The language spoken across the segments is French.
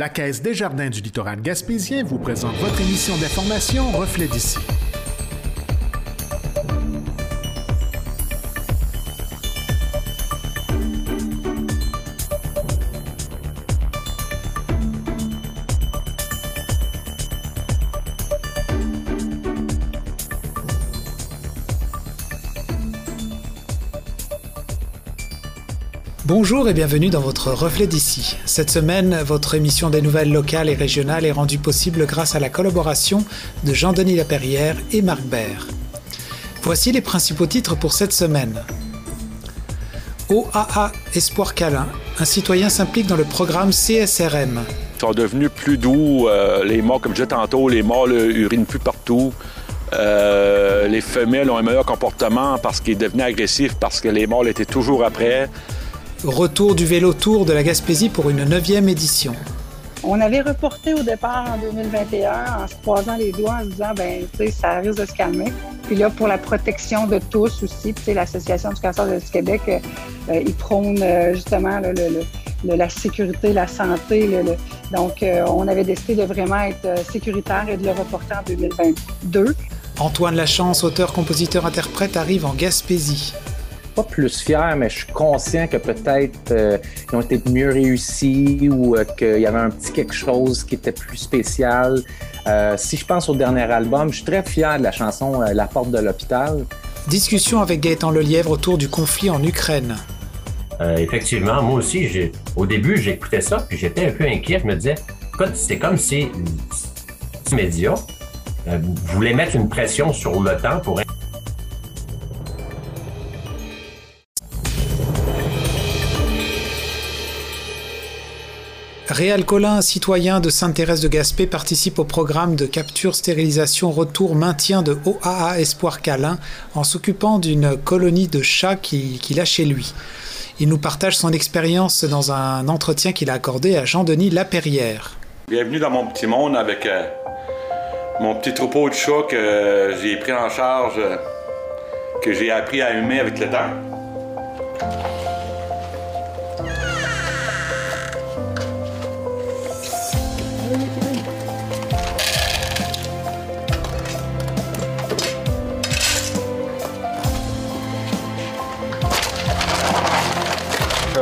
La Caisse des Jardins du littoral gaspésien vous présente votre émission d'information Reflet d'ici. Bonjour et bienvenue dans votre Reflet d'ici. Cette semaine, votre émission des nouvelles locales et régionales est rendue possible grâce à la collaboration de Jean-Denis Laperrière et Marc Bert. Voici les principaux titres pour cette semaine. OAA Espoir Câlin, un citoyen s'implique dans le programme CSRM. Ils sont devenus plus doux, euh, les morts, comme je disais tantôt, les morts urinent plus partout. Euh, les femelles ont un meilleur comportement parce qu'ils devenaient agressifs, parce que les morts étaient toujours après. Retour du vélo tour de la Gaspésie pour une neuvième édition. On avait reporté au départ en 2021 en se croisant les doigts en se disant, ben, tu sais, ça risque de se calmer. Puis là, pour la protection de tous aussi, tu sais, l'Association du cancer du Québec, euh, euh, ils prônent euh, justement la sécurité, la santé. donc, on avait décidé de vraiment être sécuritaire et de le reporter en 2022. Antoine Lachance, auteur, compositeur, interprète, arrive en Gaspésie pas plus fier, mais je suis conscient que peut-être euh, ils ont été mieux réussis ou euh, qu'il y avait un petit quelque chose qui était plus spécial. Euh, si je pense au dernier album, je suis très fier de la chanson La porte de l'hôpital. Discussion avec Gaëtan Lelièvre autour du conflit en Ukraine. effectivement, moi aussi, au début, j'écoutais ça, puis j'étais un peu inquiet. Je me disais, c'est comme si les médias voulaient mettre une pression sur le temps pour Réal Collin, citoyen de Sainte-Thérèse de Gaspé, participe au programme de capture, stérilisation, retour, maintien de OAA Espoir Câlin en s'occupant d'une colonie de chats qu'il a chez lui. Il nous partage son expérience dans un entretien qu'il a accordé à Jean-Denis Laperrière. Bienvenue dans mon petit monde avec euh, mon petit troupeau de chats que j'ai pris en charge, euh, que j'ai appris à aimer avec le temps.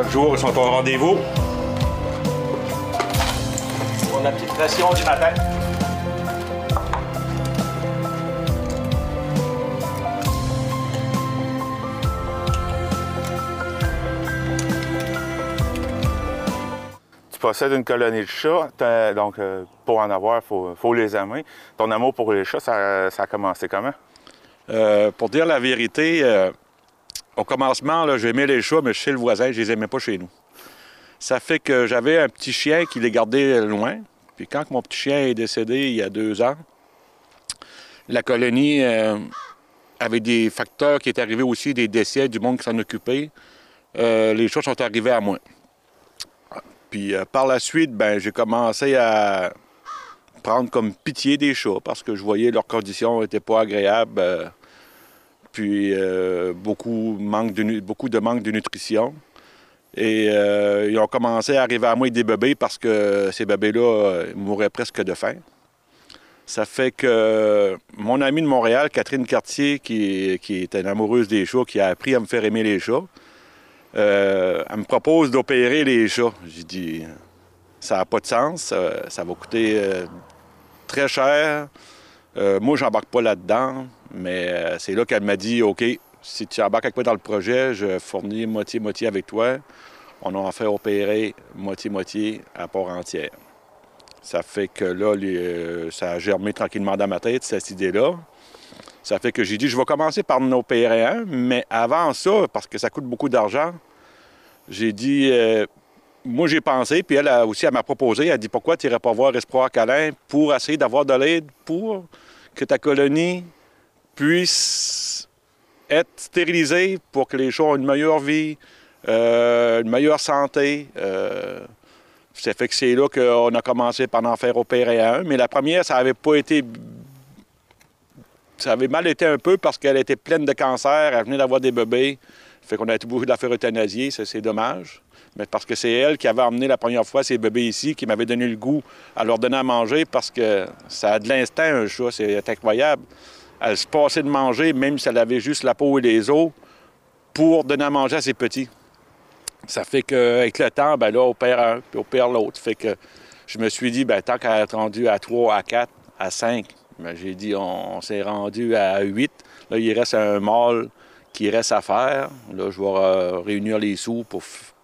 Chaque jour, ils sont au rendez-vous. Pour la petite pression du matin. Tu possèdes une colonie de chats, donc euh, pour en avoir, il faut, les aimer. Ton amour pour les chats, ça, a commencé comment? Euh, pour dire la vérité, euh, au commencement, j'aimais les chats, mais chez le voisin, je les aimais pas chez nous. Ça fait que j'avais un petit chien qui les gardait loin. Puis quand mon petit chien est décédé il y a deux ans, la colonie euh, avait des facteurs qui étaient arrivés aussi, des décès, du monde qui s'en occupait. Euh, les chats sont arrivés à moi. Puis euh, par la suite, ben, j'ai commencé à prendre comme pitié des chats parce que je voyais leurs conditions n'étaient pas agréables puis euh, beaucoup, manque de, beaucoup de manque de nutrition. Et euh, ils ont commencé à arriver à moi des bébés parce que ces bébés-là euh, mouraient presque de faim. Ça fait que mon amie de Montréal, Catherine Cartier, qui, qui est une amoureuse des chats, qui a appris à me faire aimer les chats, elle me propose d'opérer les chats. J'ai dit, ça n'a pas de sens, ça va coûter très cher. moi, j'embarque pas là-dedans. Mais euh, c'est là qu'elle m'a dit OK, si tu embarques avec moi dans le projet, je fournis moitié-moitié avec toi. On a en fait opérer moitié-moitié à part entière. Ça fait que là, euh, ça a germé tranquillement dans ma tête, cette idée-là. Ça fait que j'ai dit, je vais commencer par en opérer un, mais avant ça, parce que ça coûte beaucoup d'argent, j'ai dit, euh, moi j'ai pensé, puis elle aussi, elle m'a proposé, elle dit, pourquoi tu n'irais pas voir Espoir Calin pour essayer d'avoir de l'aide pour que ta colonie puissent être stérilisés pour que les chats aient une meilleure vie, euh, une meilleure santé. Euh, fait que c'est là qu'on a commencé par en faire opérer un. Mais la première, ça avait pas été. Ça avait mal été un peu parce qu'elle était pleine de cancer, elle venait d'avoir des bébés. Fait qu'on a été obligé de la faire euthanasier, c'est dommage. Mais parce que c'est elle qui avait emmené la première fois ses bébés ici, qui m'avait donné le goût à leur donner à manger parce que ça a de l'instinct, un chat, c'est incroyable. Elle se passait de manger, même si elle avait juste la peau et les os, pour donner à manger à ses petits. Ça fait qu'avec le temps, ben là, on perd un, puis on perd l'autre. Fait que je me suis dit, ben tant qu'elle est rendue à 3, à 4, à 5, ben, j'ai dit, on, s'est rendu à 8. Là, il reste un mâle qui reste à faire. Là, je vais réunir les sous pour,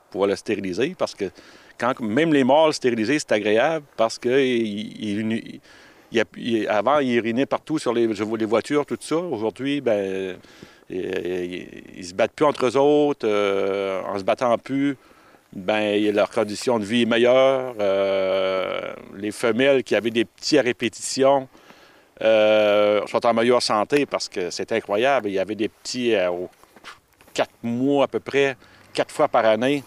pour le stériliser parce que quand même les mâles stérilisés, c'est agréable parce que avant, il urinait partout sur les, voitures, tout ça. Aujourd'hui, ben ils, se battent plus entre eux autres. Euh, en se battant plus, ben leur condition de vie est meilleure. Euh, les femelles qui avaient des petits à répétition euh, sont en meilleure santé parce que c'est incroyable. Il y avait des petits aux quatre mois à peu près, quatre fois par année.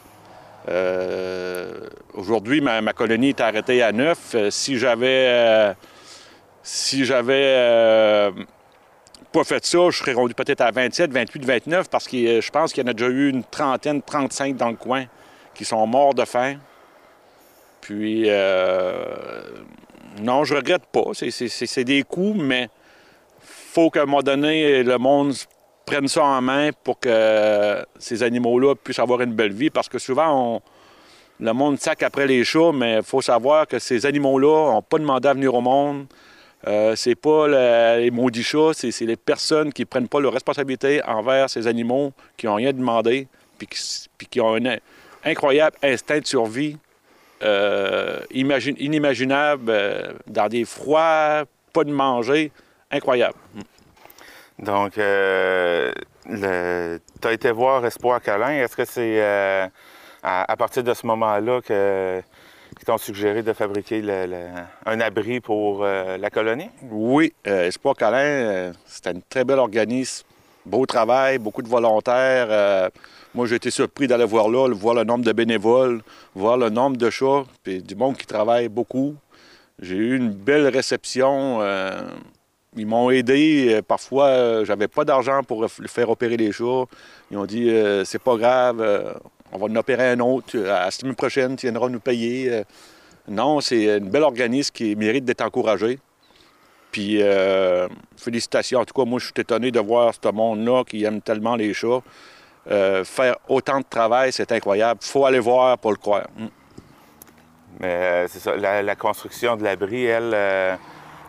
Aujourd'hui, ma, colonie est arrêtée à neuf. si j'avais si j'avais pas fait ça, je serais rendu peut-être à 27, 28, 29, parce que euh, je pense qu'il y en a déjà eu une trentaine, 35 dans le coin qui sont morts de faim. Puis, euh, non, je regrette pas. C'est des coups, mais faut qu'à un moment donné, le monde prenne ça en main pour que ces animaux-là puissent avoir une belle vie. Parce que souvent, le monde sac après les chats, mais il faut savoir que ces animaux-là n'ont pas demandé à venir au monde. Euh, c'est pas les maudits chats, c'est les personnes qui prennent pas leur responsabilité envers ces animaux, qui n'ont rien demandé, puis qui, ont un incroyable instinct de survie euh, inimaginable euh, dans des froids, pas de manger, incroyable. Donc, tu as été voir Espoir Câlin. Est-ce que c'est à, partir de ce moment-là que qui t'ont suggéré de fabriquer un abri pour euh, la colonie? Oui. Euh, Espoir Câlin, euh, c'était un très bel organisme. Beau travail, beaucoup de volontaires. moi, j'ai été surpris d'aller voir là, voir le nombre de bénévoles, voir le nombre de chats, puis du monde qui travaille beaucoup. J'ai eu une belle réception. ils m'ont aidé. Parfois, j'avais pas d'argent pour faire opérer les chats. Ils ont dit c'est pas grave, on va en opérer un autre. Euh, à la semaine prochaine, tu viendras nous payer. Euh. Non, c'est une belle organisme qui mérite d'être encouragé. Puis, euh, félicitations. En tout cas, moi, je suis étonné de voir ce monde-là qui aime tellement les chats. faire autant de travail, c'est incroyable. Il faut aller voir pour le croire. Mm. Mais c'est ça, la, construction de l'abri, elle,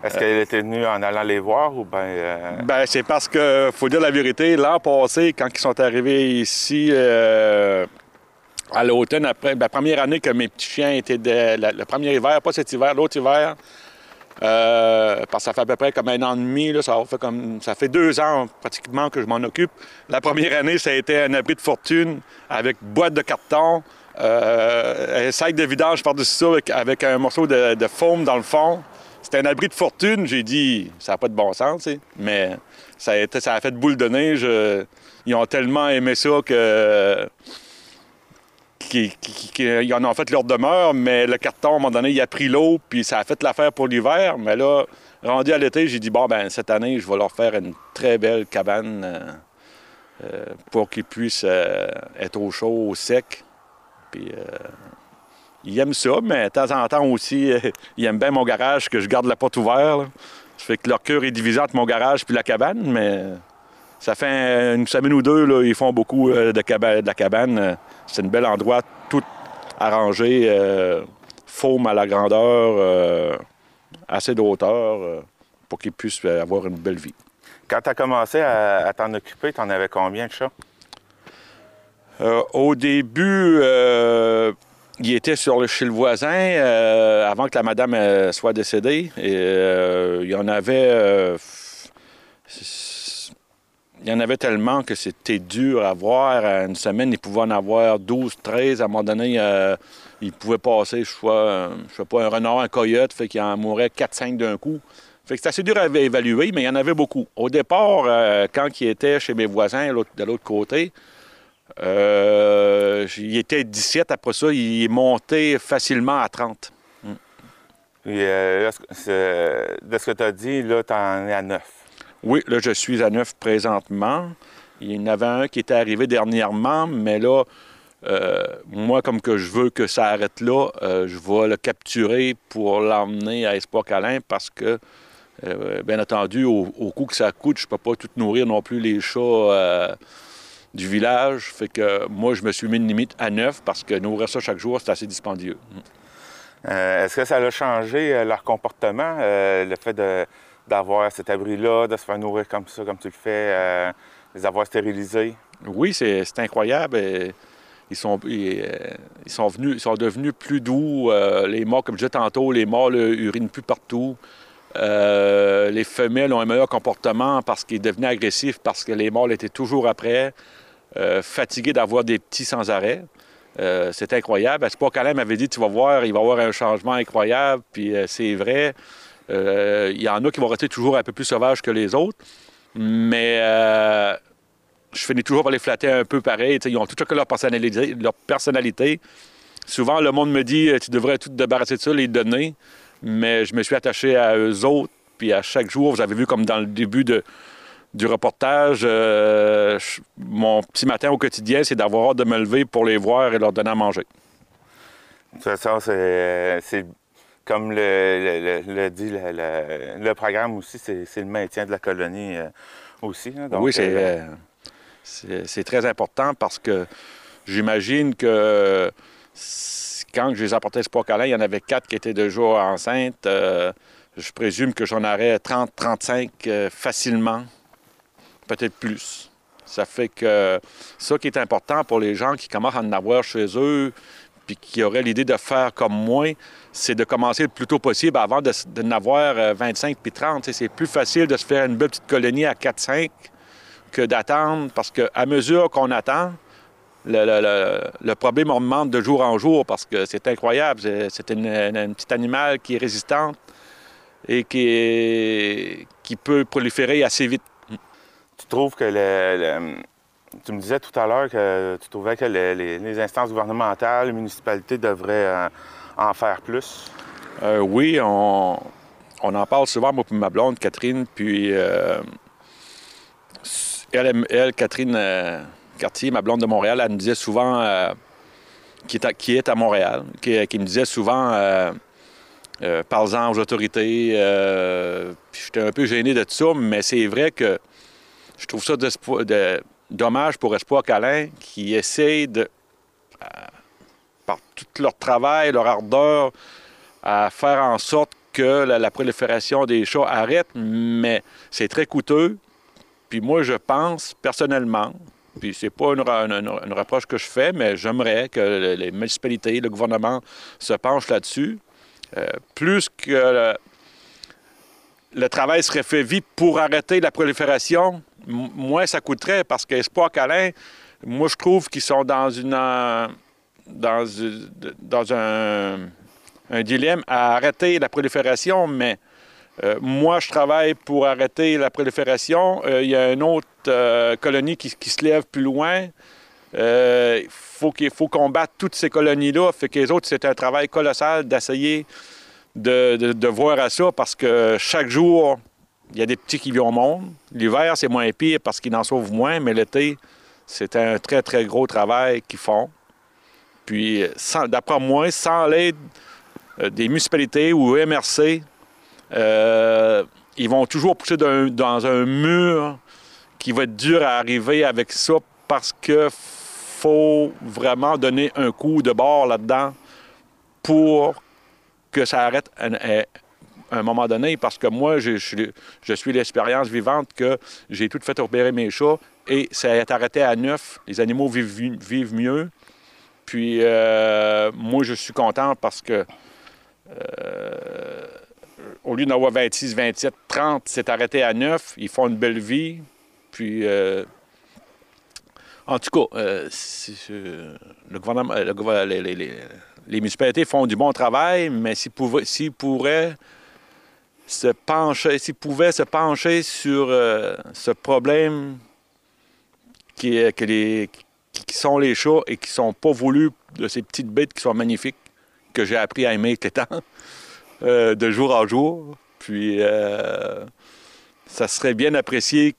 est-ce qu'elle était venue en allant les voir ou bien. Ben, c'est parce que, faut dire la vérité, l'an passé, quand ils sont arrivés ici, à l'automne, après la première année que mes petits chiens étaient le premier hiver, pas cet hiver, l'autre hiver, euh, parce que ça fait à peu près comme un an et demi, là, ça, fait comme, ça fait deux ans pratiquement que je m'en occupe. La première année, ça a été un abri de fortune avec boîte de carton, euh, un sac de vidange par-dessus ça avec, un morceau de, de, foam dans le fond. C'était un abri de fortune. J'ai dit, ça n'a pas de bon sens, mais ça a, été, ça a fait boule de neige. Ils ont tellement aimé ça que qui, qui, en ont fait leur demeure, mais le carton, à un moment donné, il a pris l'eau, puis ça a fait l'affaire pour l'hiver. Mais là, rendu à l'été, j'ai dit, bon, ben cette année, je vais leur faire une très belle cabane euh, euh, pour qu'ils puissent euh, être au chaud, au sec. Puis ils aiment ça, mais de temps en temps aussi, ils aiment bien mon garage, que je garde la porte ouverte. Ça fait que leur cœur est divisé entre mon garage puis la cabane, mais ça fait une semaine ou deux, là, ils font beaucoup de, de la cabane. C'est un bel endroit, tout arrangé, euh, faume à la grandeur, euh, assez de hauteur euh, pour qu'ils puissent avoir une belle vie. Quand tu as commencé à, t'en occuper, tu en avais combien de chats? au début, il était sur le, chez le voisin avant que la madame soit décédée. Et il y en avait il y en avait tellement que c'était dur à voir. Une semaine, il pouvait en avoir 12, 13. À un moment donné, euh, il pouvait passer, je sais, je sais pas, un renard, un coyote, fait qu'il en mourait 4-5 d'un coup. Fait que c'est assez dur à évaluer, mais il y en avait beaucoup. Au départ, euh, quand il était chez mes voisins de l'autre côté, euh, il était 17. Après ça, il est monté facilement à 30. Mm. de ce que tu as dit, là, tu en es à 9. Oui, là, je suis à neuf présentement. Il y en avait un qui était arrivé dernièrement, mais là, moi, comme que je veux que ça arrête là, je vais le capturer pour l'emmener à Espoir Câlin parce que, bien entendu, au, au, coût que ça coûte, je ne peux pas tout nourrir non plus les chats du village. Fait que moi, je me suis mis une limite à neuf parce que nourrir ça chaque jour, c'est assez dispendieux. Euh, est-ce que ça a changé euh, leur comportement, euh, le fait d'avoir cet abri-là, de se faire nourrir comme ça, comme tu le fais, les avoir stérilisés? Oui, c'est incroyable. ils sont, ils, sont, venus, sont devenus plus doux. les morts, comme je disais tantôt, les morts urinent plus partout. les femelles ont un meilleur comportement parce qu'ils devenaient agressifs, parce que les mâles étaient toujours après, fatigués d'avoir des petits sans arrêt. Euh, c'est incroyable. Espoir Calais m'avait dit, tu vas voir, il va y avoir un changement incroyable. Puis euh, c'est vrai. Euh, il y en a qui vont rester toujours un peu plus sauvages que les autres. Mais je finis toujours par les flatter un peu pareil. ils ont tout leur personnalité, leur personnalité. Souvent, le monde me dit, tu devrais tout débarrasser de ça, les donner. Mais je me suis attaché à eux autres. Puis à chaque jour, vous avez vu comme dans le début de, du reportage, euh, mon petit matin au quotidien, c'est d'avoir hâte de me lever pour les voir et leur donner à manger. De toute façon, c'est comme le, dit le, programme aussi, c'est le maintien de la colonie euh, aussi. oui, euh, c'est très important parce que j'imagine que quand je les apportais Espoir Câlin, il y en avait quatre qui étaient déjà enceintes. je présume que j'en aurais 30-35 facilement peut-être plus. Ça fait que ça qui est important pour les gens qui commencent à en avoir chez eux, puis qui auraient l'idée de faire comme moi, c'est de commencer le plus tôt possible avant de, de avoir 25 puis 30. C'est plus facile de se faire une belle petite colonie à 4-5 que d'attendre, parce qu'à mesure qu'on attend, le, problème augmente de jour en jour parce que c'est incroyable. C'est une, petite animal qui est résistante et qui, qui peut proliférer assez vite. Tu trouves que le, tu me disais tout à l'heure que tu trouvais que les, instances gouvernementales, les municipalités devraient euh, en faire plus? Euh, oui, on, en parle souvent, moi et ma blonde, Catherine, puis euh, elle, Catherine Cartier, ma blonde de Montréal, elle me disait souvent, qui, est à, Montréal, qui, me disait souvent, parle-en aux autorités, j'étais un peu gêné de tout ça, mais c'est vrai que je trouve ça de, dommage pour Espoir Calin qui essaie de, euh, par tout leur travail, leur ardeur, à faire en sorte que la, prolifération des chats arrête, mais c'est très coûteux. Puis moi, je pense personnellement, puis c'est pas une, reproche que je fais, mais j'aimerais que les municipalités, le gouvernement se penchent là-dessus. Euh, plus que le, travail serait fait vite pour arrêter la prolifération, moins ça coûterait parce qu'Espoir Calin, moi, je trouve qu'ils sont dans une. Euh, dans, dans un, dilemme à arrêter la prolifération, mais euh, moi, je travaille pour arrêter la prolifération. Euh, il y a une autre colonie qui, se lève plus loin. Il faut qu'il faut combattre toutes ces colonies-là. Fait que les autres, c'est un travail colossal d'essayer de, de, voir à ça parce que chaque jour, il y a des petits qui vivent au monde. L'hiver, c'est moins pire parce qu'ils en sauvent moins, mais l'été, c'est un très, très gros travail qu'ils font. Puis, d'après moi, sans l'aide euh, des municipalités ou MRC, euh, ils vont toujours pousser dans un mur qui va être dur à arriver avec ça parce qu'il faut vraiment donner un coup de bord là-dedans pour que ça arrête à un moment donné, parce que moi, je, suis l'expérience vivante que j'ai tout fait opérer mes chats et ça est arrêté à neuf. Les animaux vivent, mieux. Puis euh, moi, je suis content parce que euh, au lieu d'en avoir 26, 27, 30, c'est arrêté à neuf. Ils font une belle vie. Puis euh, en tout cas, le gouvernement, les, municipalités font du bon travail, mais s'ils pourraient se pencher, s'il pouvait se pencher sur euh, ce problème qui, que les, qui sont les chats et qui sont pas voulus de ces petites bêtes qui sont magnifiques, que j'ai appris à aimer avec le temps, euh, de jour en jour. Puis, euh, ça serait bien apprécié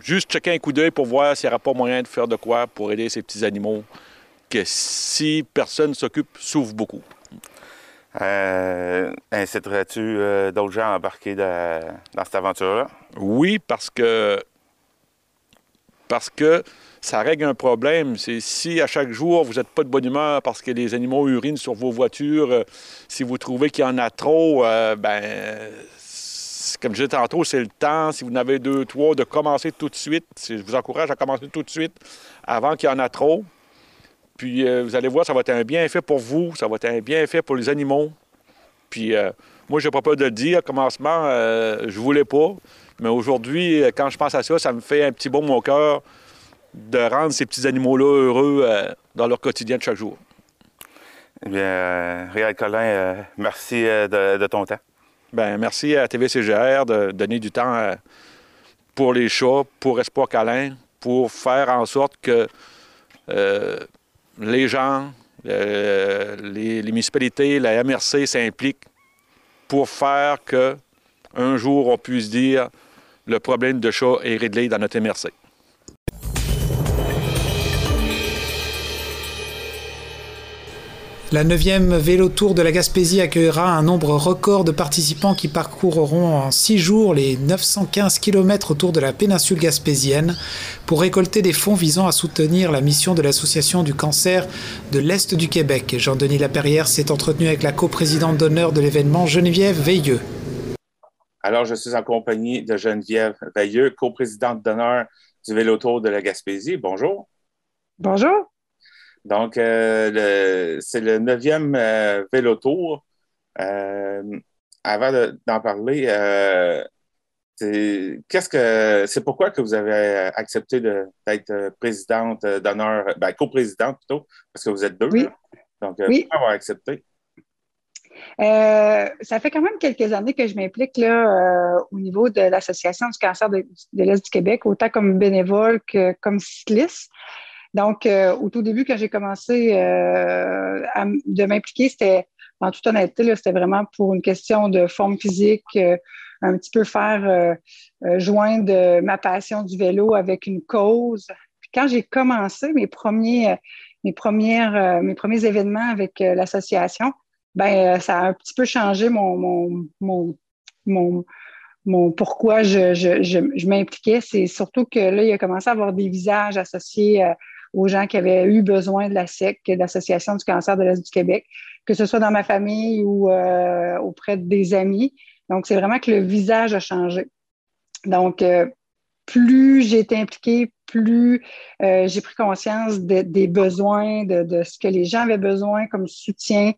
juste checker un coup d'œil pour voir s'il n'y aura pas moyen de faire de quoi pour aider ces petits animaux que si personne s'occupe, souffrent beaucoup. Euh, inciterais-tu euh, d'autres gens à embarquer dans cette aventure-là? Oui, parce que parce que ça règle un problème. C'est si à chaque jour vous n'êtes pas de bonne humeur parce que les animaux urinent sur vos voitures, euh, si vous trouvez qu'il y en a trop, euh, ben comme je disais tantôt, c'est le temps, si vous en avez deux, trois, de commencer tout de suite. Je vous encourage à commencer tout de suite avant qu'il y en a trop. Puis euh, vous allez voir, ça va être un bienfait pour vous, ça va être un bienfait pour les animaux. Puis moi, je n'ai pas peur de le dire, au commencement, je ne voulais pas. Mais aujourd'hui, quand je pense à ça, ça me fait un petit baume au cœur de rendre ces petits animaux-là heureux euh, dans leur quotidien de chaque jour. Eh bien, euh, Réal Collin, euh, merci de, ton temps. Bien, merci à TVCGR de donner du temps pour les chats, pour Espoir Câlin, pour faire en sorte que les gens, les, municipalités, la MRC s'impliquent pour faire que un jour on puisse dire le problème de chat est réglé dans notre MRC. La 9e Vélo Tour de la Gaspésie accueillera un nombre record de participants qui parcourront en 6 jours les 915 km autour de la péninsule gaspésienne pour récolter des fonds visant à soutenir la mission de l'Association du cancer de l'Est du Québec. Jean-Denis Laperrière s'est entretenu avec la coprésidente d'honneur de l'événement, Geneviève Veilleux. Alors, je suis en compagnie de Geneviève Veilleux, coprésidente d'honneur du Vélo Tour de la Gaspésie. Bonjour. Bonjour. Donc, euh, c'est le neuvième euh, vélo tour. Euh, avant d'en parler, qu'est-ce que c'est pourquoi que vous avez accepté d'être présidente d'honneur, ben, coprésidente plutôt, parce que vous êtes deux. Oui. Donc, oui. pourquoi avoir accepté? ça fait quand même quelques années que je m'implique là au niveau de l'Association du cancer de, de l'Est du Québec, autant comme bénévole que comme cycliste. Donc, euh, au tout début, quand j'ai commencé euh, à, de m'impliquer, c'était, en toute honnêteté, c'était vraiment pour une question de forme physique, euh, un petit peu faire joindre ma passion du vélo avec une cause. Puis quand j'ai commencé mes premiers, mes premières, mes premiers événements avec l'association, ben ça a un petit peu changé mon, mon, mon, mon pourquoi je, je m'impliquais, c'est surtout que là, il a commencé à avoir des visages associés aux gens qui avaient eu besoin de la SEC, de l'Association du cancer de l'Est du Québec, que ce soit dans ma famille ou euh, auprès des amis. Donc, c'est vraiment que le visage a changé. Donc, euh, plus j'ai été impliquée, plus euh, j'ai pris conscience des besoins, de, de, ce que les gens avaient besoin comme soutien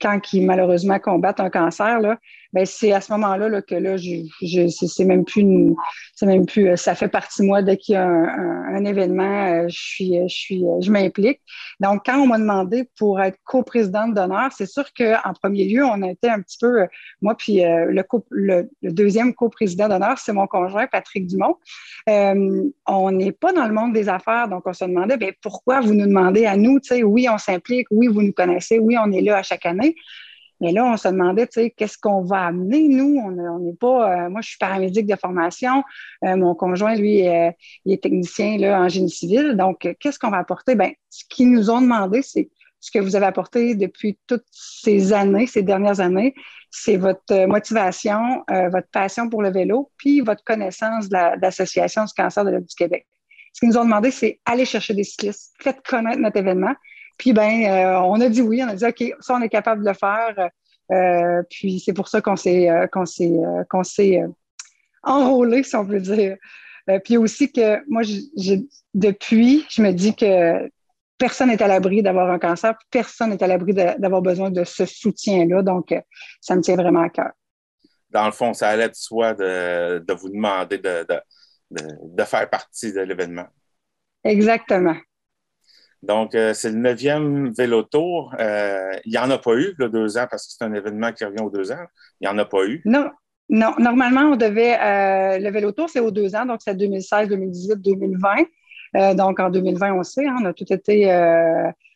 quand ils malheureusement combattent un cancer, là, c'est à ce moment-là là, que là, je, c'est même plus même plus euh, ça fait partie de moi dès qu'il y a un, événement, euh, je suis je suis je m'implique. Donc quand on m'a demandé pour être coprésidente d'honneur, c'est sûr qu'en premier lieu, on a été un petit peu moi puis euh, le, le, le, deuxième coprésident d'honneur, c'est mon conjoint Patrick Dumont. Euh, on n'est pas dans le monde des affaires, donc on se demandait ben pourquoi vous nous demandez à nous, tu sais, oui, on s'implique, oui, vous nous connaissez, oui, on est là à chaque année. Mais là, on se demandait, tu sais, qu'est-ce qu'on va amener, nous? On n'est pas... Euh, moi, je suis paramédic de formation. Euh, mon conjoint, lui, euh, il est technicien là, en génie civil. Donc, qu'est-ce qu'on va apporter? Bien, ce qu'ils nous ont demandé, c'est ce que vous avez apporté depuis toutes ces années, ces dernières années, c'est votre motivation, votre passion pour le vélo, puis votre connaissance de l'Association du cancer de l'Est du Québec. Ce qu'ils nous ont demandé, c'est aller chercher des cyclistes, faites connaître notre événement, puis, ben, euh, on a dit oui, on a dit OK, ça, on est capable de le faire. Euh, puis, c'est pour ça qu'on s'est, euh, qu'on s'est, qu'on s'est enrôlé, si on peut dire. puis aussi que moi, depuis, je me dis que personne n'est à l'abri d'avoir un cancer, personne n'est à l'abri d'avoir besoin de ce soutien-là. Donc, ça me tient vraiment à cœur. Dans le fond, ça allait de soi de, vous demander de, de, faire partie de l'événement. Exactement. Donc, euh, c'est le neuvième vélo tour. Euh, il n'y en a pas eu, le deux ans, parce que c'est un événement qui revient aux deux ans. Il n'y en a pas eu. Non. Non, normalement, on devait. Euh, le vélo tour, c'est aux deux ans, donc c'est 2016, 2018, 2020. donc, en 2020, on sait, hein, on a tout été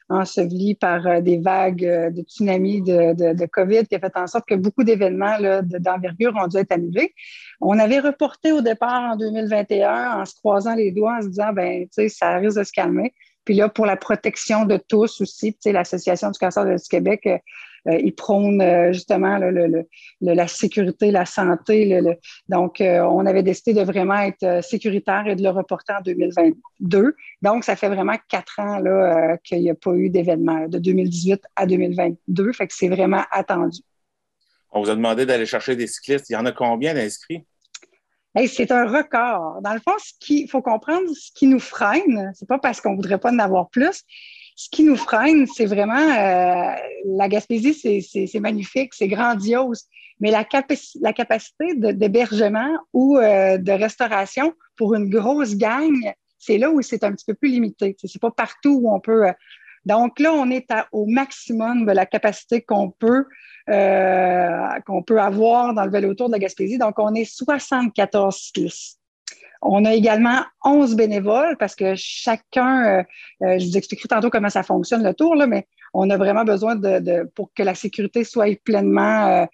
enseveli par des vagues de tsunamis de, de, COVID qui a fait en sorte que beaucoup d'événements d'envergure ont dû être annulés. On avait reporté au départ en 2021 en se croisant les doigts, en se disant, ben, tu sais, ça risque de se calmer. Puis là, pour la protection de tous aussi, l'Association du cancer du Québec, euh, euh, ils prônent euh, justement la sécurité, la santé. donc, on avait décidé de vraiment être sécuritaire et de le reporter en 2022. Donc, ça fait vraiment quatre ans qu'il n'y a pas eu d'événement de 2018 à 2022. Fait que c'est vraiment attendu. On vous a demandé d'aller chercher des cyclistes. Il y en a combien d'inscrits? C'est un record. Dans le fond, il faut comprendre ce qui nous freine. C'est pas parce qu'on voudrait pas en avoir plus. Ce qui nous freine, c'est vraiment euh, la Gaspésie, c'est magnifique, c'est grandiose, mais la, la capacité d'hébergement ou euh, de restauration pour une grosse gang, c'est là où c'est un petit peu plus limité. C'est pas partout où on peut. Euh, donc là, on est au maximum de la capacité qu'on peut euh, qu'on peut avoir dans le vélo tour de la Gaspésie. Donc, on est 74 cyclistes. On a également 11 bénévoles parce que chacun, euh, euh, je vous expliquerai tantôt comment ça fonctionne le tour, mais on a vraiment besoin de, pour que la sécurité soit pleinement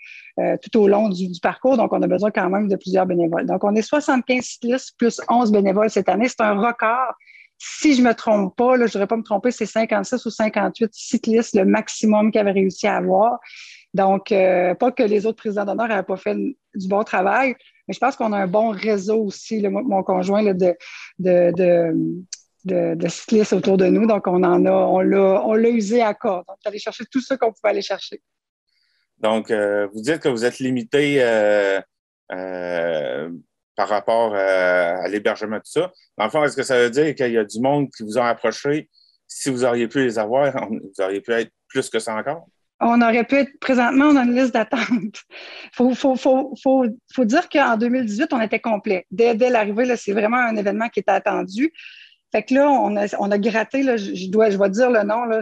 tout au long du, parcours. Donc, on a besoin quand même de plusieurs bénévoles. Donc, on est 75 cyclistes plus 11 bénévoles cette année. C'est un record. Si je me trompe pas, je ne devrais pas me tromper, c'est 56 ou 58 cyclistes, le maximum qu'ils avaient réussi à avoir. Donc, euh, pas que les autres présidents d'honneur n'avaient pas fait du bon travail, mais je pense qu'on a un bon réseau aussi, mon conjoint, de, de, cyclistes autour de nous. Donc, on en a, on l'a, on l'a usé à corps. Donc, aller chercher tout ce qu'on pouvait aller chercher. Donc, euh, vous dites que vous êtes limité euh, par rapport à l'hébergement, tout ça. Dans le fond, est-ce que ça veut dire qu'il y a du monde qui vous a approché? Si vous auriez pu les avoir, vous auriez pu être plus que ça encore? on aurait pu être présentement, on a une liste d'attente. Il faut, faut, faut, dire qu'en 2018, on était complet. Dès, dès l'arrivée, c'est vraiment un événement qui était attendu. Fait que là, on a, gratté, là, je, dois, je dire le nom, là,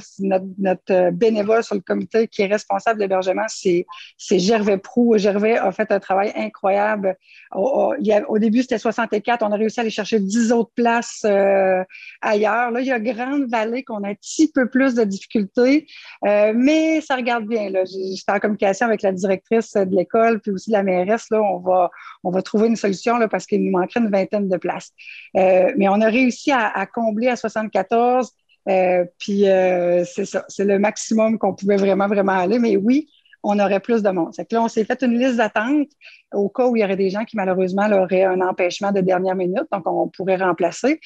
notre, euh, bénévole sur le comité qui est responsable de l'hébergement, c'est, Gervais Prou. Gervais a fait un travail incroyable. Au, au, début, c'était 64. On a réussi à aller chercher 10 autres places euh, ailleurs. Là, il y a Grande Vallée qu'on a un petit peu plus de difficultés, euh, mais ça regarde bien. J'étais en communication avec la directrice de l'école, puis aussi la mairesse. Là, on va, on va trouver une solution là, parce qu'il nous manquerait une vingtaine de places. mais on a réussi à à combler à 74. Euh, puis euh, c'est ça, c'est le maximum qu'on pouvait vraiment, vraiment aller. Mais oui, on aurait plus de monde. C'est là, on s'est fait une liste d'attente au cas où il y aurait des gens qui, malheureusement, auraient un empêchement de dernière minute, donc on pourrait remplacer.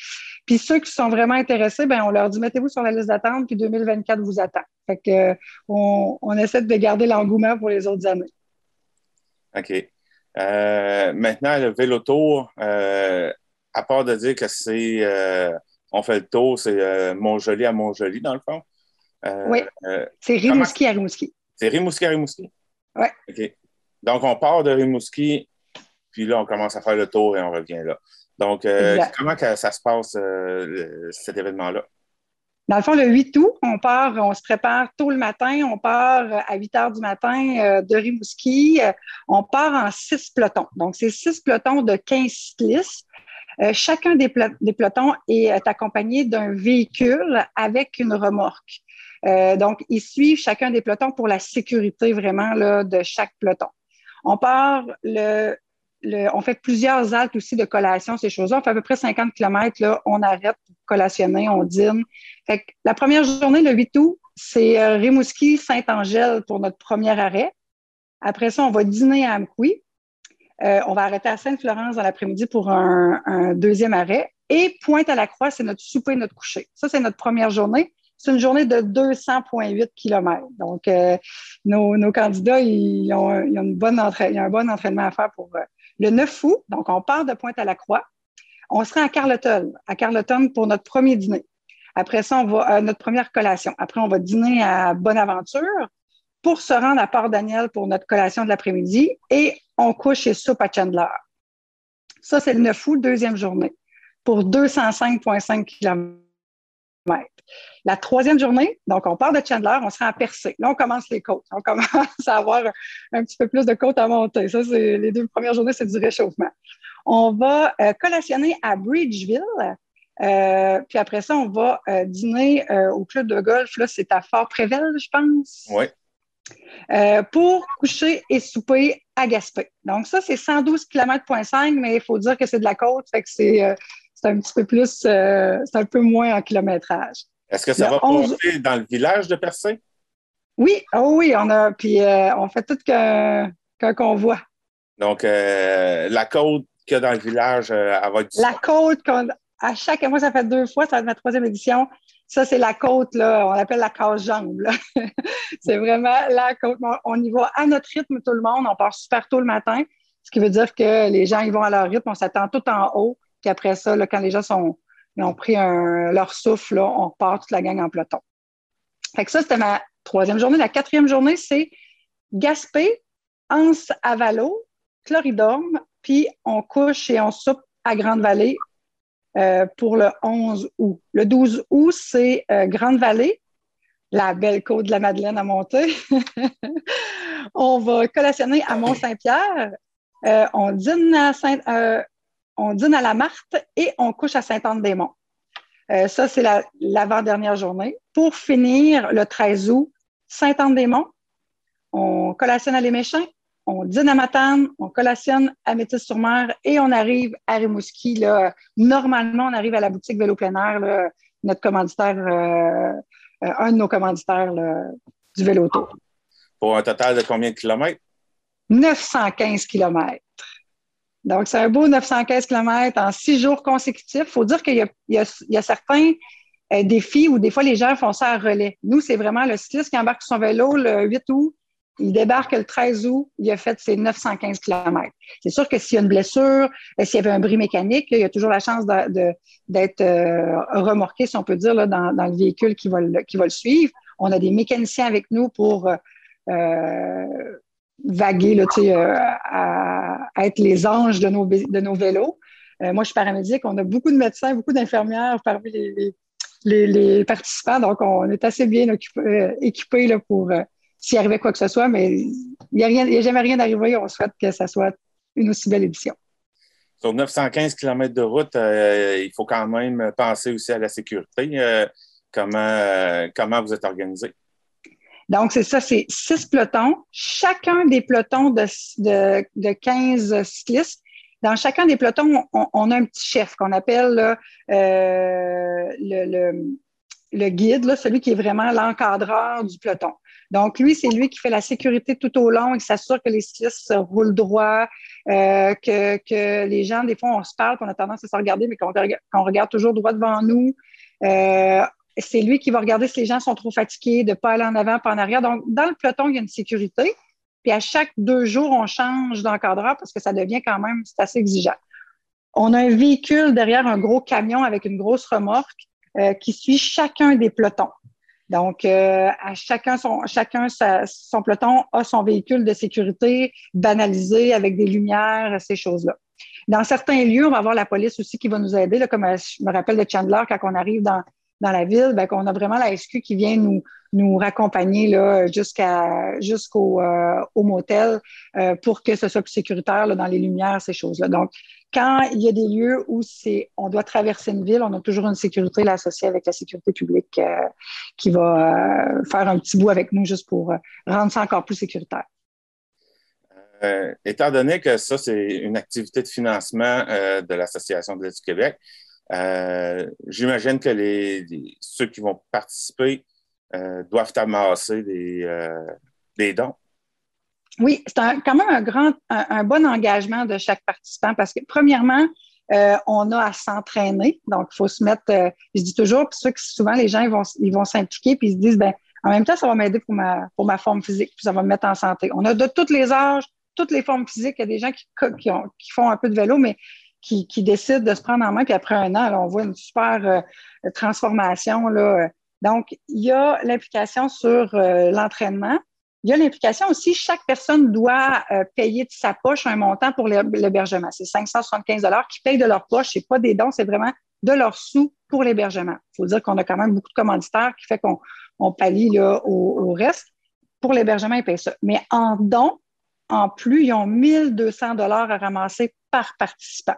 Puis ceux qui sont vraiment intéressés, ben on leur dit mettez-vous sur la liste d'attente, puis 2024 vous attend. Fait on, essaie de garder l'engouement pour les autres années. OK. Euh, maintenant, le vélo tour, à part de dire que c'est euh, on fait le tour, c'est euh, Montjoli à Montjoli, dans le fond. Euh, oui. c'est Rimouski à Rimouski. C'est Rimouski à Rimouski? Oui. OK. Donc, on part de Rimouski, puis là, on commence à faire le tour et on revient là. Donc, comment que ça se passe, cet événement-là? Dans le fond, le 8 août, on part, on se prépare tôt le matin, on part à 8 heures du matin de Rimouski. on part en six pelotons. Donc, c'est six pelotons de 15 cyclistes. Euh, chacun des, pelotons est accompagné d'un véhicule avec une remorque. Euh, donc, ils suivent chacun des pelotons pour la sécurité vraiment là, de chaque peloton. On part le, on fait plusieurs haltes aussi de collation, ces choses-là. On fait à peu près 50 km, là, on arrête pour collationner, on dîne. Fait la première journée, le 8 août, c'est euh, Rimouski-Saint-Angèle pour notre premier arrêt. Après ça, on va dîner à Amqui. Euh, on va arrêter à Sainte-Florence dans l'après-midi pour un, deuxième arrêt. Et Pointe-à-la-Croix, c'est notre souper notre coucher. Ça, c'est notre première journée. C'est une journée de 200,8 km. Donc, euh, nos, candidats, ils ont, une bonne un bon entraînement à faire pour euh, le 9 août. Donc, on part de Pointe-à-la-Croix. On sera à Carleton, à Carleton pour notre premier dîner. Après ça, on va à notre première collation. Après, on va dîner à Bonaventure pour se rendre à Port-Daniel pour notre collation de l'après-midi et on couche chez Soup à Chandler. Ça, c'est le 9 août, deuxième journée, pour 205,5 km. La troisième journée, donc on part de Chandler, on sera à Percé. Là, on commence les côtes. On commence à avoir un petit peu plus de côtes à monter. Ça, c'est les deux premières journées, c'est du réchauffement. On va euh, collationner à Bridgeville. puis après ça, on va dîner au club de golf. Là, c'est à Fort-Prével, je pense. Oui. Pour coucher et souper à Gaspé. Donc, ça, c'est 112 km,5, mais il faut dire que c'est de la côte, fait que c'est un petit peu plus, c'est un peu moins en kilométrage. Est-ce que ça va passer dans le village de Percé? Oui, oh oui, on a, puis on fait tout qu'un convoi. Donc, euh, la côte qu'il y a dans le village, euh, elle va être... La côte, à chaque mois, ça fait deux fois, ça va être ma troisième édition. Ça, c'est la côte, là, on l'appelle la case-jambe. c'est vraiment la côte. On y va à notre rythme, tout le monde. On part super tôt le matin, ce qui veut dire que les gens, ils vont à leur rythme. On s'attend tout en haut. Puis après ça, quand les gens ont pris leur souffle, on repart toute la gang en peloton. Fait que ça, c'était ma troisième journée. La quatrième journée, c'est Gaspé, Anse-Avalo, Chloridorme, puis on couche et on soupe à Grande-Vallée euh, pour le 11 août. Le 12 août, c'est euh, Grande-Vallée, la belle côte de la Madeleine à monter. on va collationner à Mont-Saint-Pierre. Euh, on, dîne à la Marthe et on couche à Sainte-Anne-des-Monts. ça, c'est l'avant-dernière journée. Pour finir, le 13 août, Sainte-Anne-des-Monts, on collationne à Les Méchins, on dîne à Matane, on collationne à Métis-sur-Mer et on arrive à Rimouski. Là. Normalement, on arrive à la boutique Vélo plein air, notre commanditaire, euh, euh, un de nos commanditaires du Vélo Tour. Pour un total de combien de kilomètres? 915 kilomètres. Donc, c'est un beau 915 kilomètres en six jours consécutifs. Il faut dire qu'il y, a certains euh, défis où des fois les gens font ça à relais. Nous, c'est vraiment le cycliste qui embarque son vélo le 8 août, il débarque le 13 août, il a fait ses 915 km. C'est sûr que s'il y a une blessure, euh, s'il y avait un bris mécanique, il y a toujours la chance d'être euh, remorqué, si on peut dire, dans, le véhicule qui va le, suivre. On a des mécaniciens avec nous pour euh, vaguer, à, être les anges de nos, de nos vélos. moi, je suis paramédic. On a beaucoup de médecins, beaucoup d'infirmières parmi les, participants. Donc, on est assez bien équipés pour s'il arrivait quoi que ce soit, mais il n'y a, jamais rien d'arrivé. On souhaite que ça soit une aussi belle édition. Sur 915 km de route, euh, il faut quand même penser aussi à la sécurité. Euh, comment, euh, comment vous êtes organisé? Donc, c'est ça, c'est six pelotons. Chacun des pelotons de, de, 15 cyclistes, dans chacun des pelotons, on, a un petit chef qu'on appelle le, le, guide, celui qui est vraiment l'encadreur du peloton. Donc, lui, c'est lui qui fait la sécurité tout au long. Il s'assure que les cyclistes roulent droit, euh, que, les gens, des fois, on se parle, on a tendance à se regarder, mais qu'on regarde toujours droit devant nous. Euh, c'est lui qui va regarder si les gens sont trop fatigués, de ne pas aller en avant, pas en arrière. Donc, dans le peloton, il y a une sécurité. Puis à chaque deux jours, on change d'encadreur parce que ça devient quand même, c'est assez exigeant. On a un véhicule derrière un gros camion avec une grosse remorque euh, qui suit chacun des pelotons. Donc, euh, à chacun, son, chacun peloton a son véhicule de sécurité banalisé avec des lumières, ces choses-là. Dans certains lieux, on va avoir la police aussi qui va nous aider, comme euh, je me rappelle de Chandler, quand on arrive dans, dans la ville, ben, qu'on a vraiment la SQ qui vient nous, nous raccompagner jusqu'au euh, au motel pour que ce soit plus sécuritaire dans les lumières, ces choses-là. Donc, quand il y a des lieux où c'est, on doit traverser une ville, on a toujours une sécurité associée avec la sécurité publique euh, qui va euh, faire un petit bout avec nous juste pour euh, rendre ça encore plus sécuritaire. étant donné que ça, c'est une activité de financement de l'Association de l'Est du Québec, j'imagine que ceux qui vont participer doivent amasser des dons. Oui, c'est quand même un grand, un, bon engagement de chaque participant parce que, premièrement, euh, on a à s'entraîner. Donc, il faut se mettre, euh, je dis toujours, puis que souvent les gens ils vont ils vont s'impliquer puis ils se disent, ben en même temps, ça va m'aider pour ma, pour ma forme physique, puis ça va me mettre en santé. On a de tous les âges, toutes les formes physiques. Il y a des gens qui, qui, ont, qui font un peu de vélo, mais qui, qui, décident de se prendre en main, puis après un an, on voit une super euh, transformation. Là. Donc, il y a l'implication sur l'entraînement. Il y a l'implication aussi, chaque personne doit euh, payer de sa poche un montant pour l'hébergement. C'est 575 qui payent de leur poche. C'est pas des dons, c'est vraiment de leurs sous pour l'hébergement. Il faut dire qu'on a quand même beaucoup de commanditaires qui fait qu'on on pallie là, au, reste. Pour l'hébergement, ils payent ça. Mais en dons, en plus, ils ont 1200 dollars à ramasser par participant.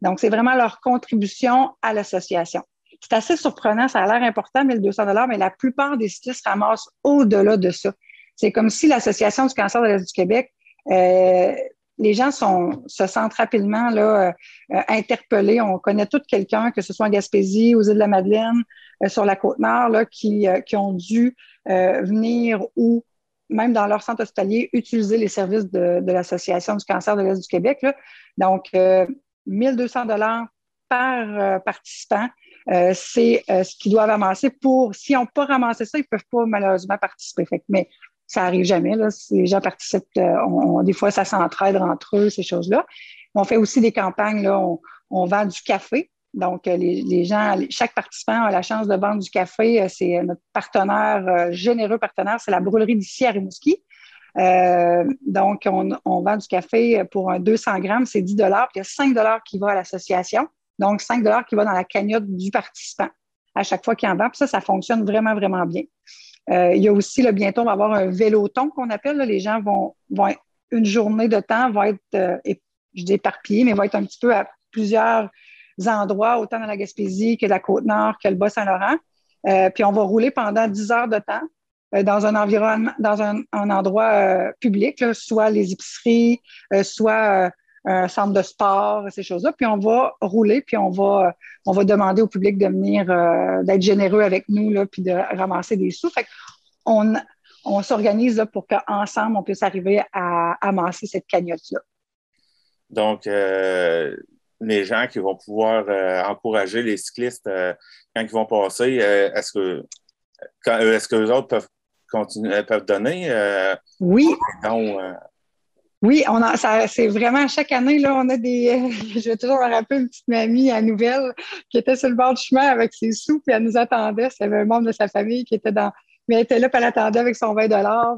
Donc, c'est vraiment leur contribution à l'association. C'est assez surprenant, ça a l'air important, 1200 dollars, mais la plupart des cyclistes ramassent au-delà de ça. C'est comme si l'Association du cancer de l'Est du Québec, euh, les gens sont, se sentent rapidement là, euh, interpellés. On connaît tout quelqu'un, que ce soit en Gaspésie, aux îles de la Madeleine, euh, sur la Côte-Nord, qui, qui ont dû venir ou même dans leur centre hospitalier, utiliser les services de, de l'Association du cancer de l'Est du Québec. Là. Donc, 1200 dollars par participant. c'est ce qu'ils doivent amasser pour, si on pas ramassé ça, ils ne peuvent pas malheureusement participer. mais ça arrive jamais. Là. Les gens participent, euh, des fois, ça s'entraide entre eux, ces choses-là. On fait aussi des campagnes, là, on, vend du café. Donc, euh, les, gens, chaque participant a la chance de vendre du café. Euh, c'est notre partenaire, généreux partenaire, c'est la brûlerie d'ici à Rimouski. donc, on, vend du café pour un 200 grammes, c'est 10 Puis il y a 5 qui va à l'association. Donc, 5 qui va dans la cagnotte du participant à chaque fois qu'il en vend. Puis ça, ça fonctionne vraiment, vraiment bien. Euh, il y a aussi, le bientôt, on va avoir un véloton qu'on appelle. les gens vont, vont une journée de temps, vont être, euh, je dis éparpillés, mais vont être un petit peu à plusieurs endroits, autant dans la Gaspésie que la Côte-Nord, que le Bas-Saint-Laurent. Euh, puis on va rouler pendant 10 heures de temps dans un environnement, dans un, endroit public, soit les épiceries, soit un centre de sport, ces choses-là. Puis on va rouler, puis on va, on va demander au public de venir, euh, d'être généreux avec nous, là, puis de ramasser des sous. Fait on, on s'organise pour qu'ensemble, on puisse arriver à amasser cette cagnotte-là. Donc, euh, les gens qui vont pouvoir euh, encourager les cyclistes quand ils vont passer, est-ce que est-ce que les autres peuvent continuer, peuvent donner? oui. Oui, on a, ça, c'est vraiment chaque année, là, on a des. je vais toujours me rappeler une petite mamie à Nouvelle qui était sur le bord du chemin avec ses sous, puis elle nous attendait. C'était un membre de sa famille qui était dans, mais elle était là, puis elle attendait avec son 20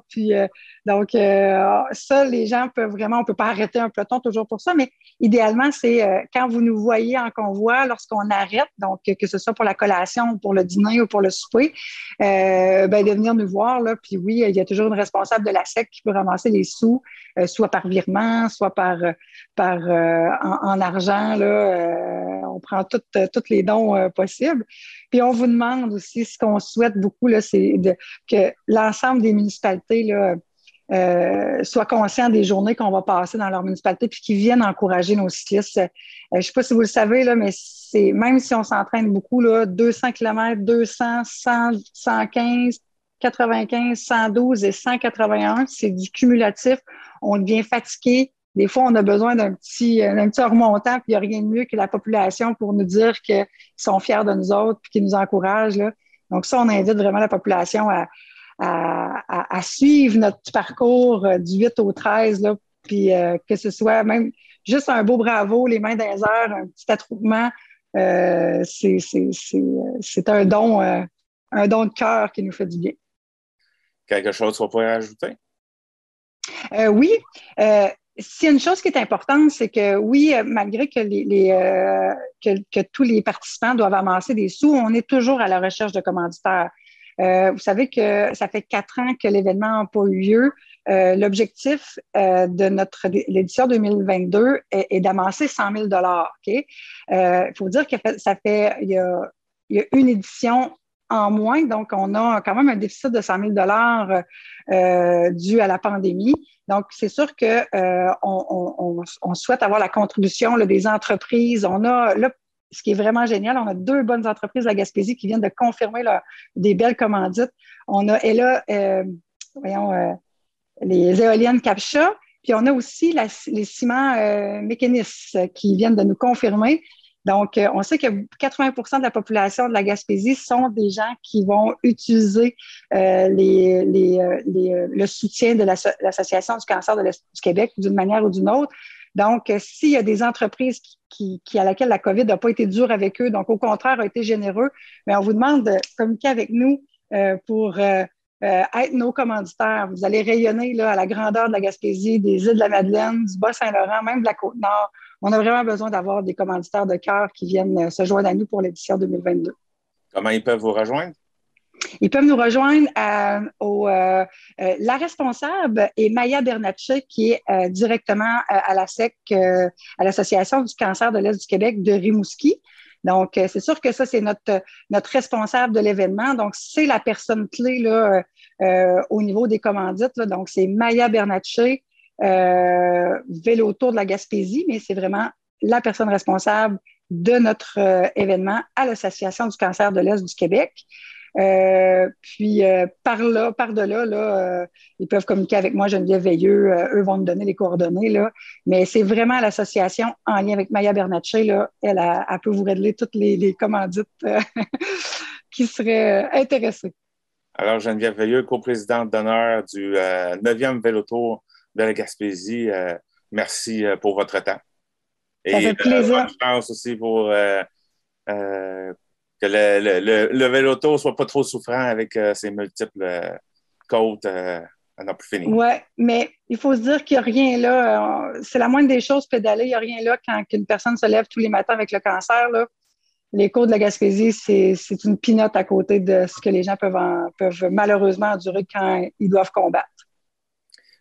Puis euh, donc, euh, ça, les gens peuvent vraiment, on peut pas arrêter un peloton toujours pour ça, mais idéalement, c'est euh, quand vous nous voyez en convoi, lorsqu'on arrête, donc que ce soit pour la collation, pour le dîner ou pour le souper, ben, de venir nous voir. Là, puis oui, il y a toujours une responsable de la SEC qui peut ramasser les sous, soit par virement, soit par, par en, argent. Là, on prend tous les dons possibles. Puis on vous demande aussi, ce qu'on souhaite beaucoup, c'est que l'ensemble des municipalités là, euh, soient conscients des journées qu'on va passer dans leur municipalité puis qu'ils viennent encourager nos cyclistes. Euh, je ne sais pas si vous le savez, là, mais c'est même si on s'entraîne beaucoup, là, 200 km, 200, 100, 115, 95, 112 et 181, c'est du cumulatif. On devient fatigué. Des fois, on a besoin d'un petit, d'un petit remontant, puis il n'y a rien de mieux que la population pour nous dire qu'ils sont fiers de nous autres, puis qu'ils nous encouragent. Là. Donc, ça, on invite vraiment la population à, à, suivre notre parcours euh, du 8 au 13, là, puis euh, que ce soit même juste un beau bravo, les mains dans les airs, un petit attroupement, euh, c'est un don, un don de cœur qui nous fait du bien. Quelque chose qu'on pourrait ajouter? oui. S'il y a une chose qui est importante, c'est que oui, malgré que, les, que, tous les participants doivent amasser des sous, on est toujours à la recherche de commanditaires. Euh, vous savez que ça fait quatre ans que l'événement n'a pas eu lieu. Euh, l'objectif euh, de notre l'édition 2022 est, est d'amasser 100 000 dollars. Il faut dire que ça fait y a une édition en moins, donc on a quand même un déficit de 100 000 dollars dû à la pandémie. Donc, c'est sûr que on, on, souhaite avoir la contribution des entreprises. On a là, ce qui est vraiment génial, on a deux bonnes entreprises à Gaspésie qui viennent de confirmer des belles commandites. On a Ella, euh, voyons, euh, les éoliennes Capcha, puis on a aussi les ciments euh, mécanistes qui viennent de nous confirmer. Donc, on sait que 80% de la population de la Gaspésie sont des gens qui vont utiliser les, le soutien de l'Association du cancer du Québec d'une manière ou d'une autre. Donc, s'il y a des entreprises qui, à laquelle la COVID n'a pas été dure avec eux, donc au contraire, a été généreux, mais on vous demande de communiquer avec nous euh, pour euh, euh, être nos commanditaires. Vous allez rayonner à la grandeur de la Gaspésie, des îles de la Madeleine, du Bas-Saint-Laurent, même de la Côte-Nord. On a vraiment besoin d'avoir des commanditaires de cœur qui viennent se joindre à nous pour l'édition 2022. Comment ils peuvent vous rejoindre? Ils peuvent nous rejoindre au, la responsable est Maya Bernatchez, qui est directement à la SEC, à l'Association du cancer de l'Est du Québec de Rimouski. Donc, c'est sûr que ça, c'est notre, notre responsable de l'événement. Donc, c'est la personne clé là, au niveau des commandites. Donc, c'est Maya Bernatchez, Vélo Tour de la Gaspésie, mais c'est vraiment la personne responsable de notre euh, événement à l'Association du cancer de l'Est du Québec. Euh, puis euh, par là, par de là, ils peuvent communiquer avec moi, Geneviève Veilleux, eux vont nous donner les coordonnées. Mais c'est vraiment l'association en lien avec Maya Bernatchez, là, elle, a, peut vous régler toutes les, commandites qui seraient intéressées. Alors, Geneviève Veilleux, coprésidente d'honneur du 9e Vélotour de la Gaspésie, merci pour votre temps. Et ça fait plaisir. bonne chance aussi pour euh, euh, que le, le, le, véloto soit pas trop souffrant avec euh, ses multiples côtes à n'en plus finir. Oui, mais il faut se dire qu'il n'y a rien là. C'est la moindre des choses, pédaler. Il n'y a rien là quand une personne se lève tous les matins avec le cancer. Là. Les côtes de la Gaspésie, c'est une pinote à côté de ce que les gens peuvent, peuvent malheureusement endurer quand ils doivent combattre.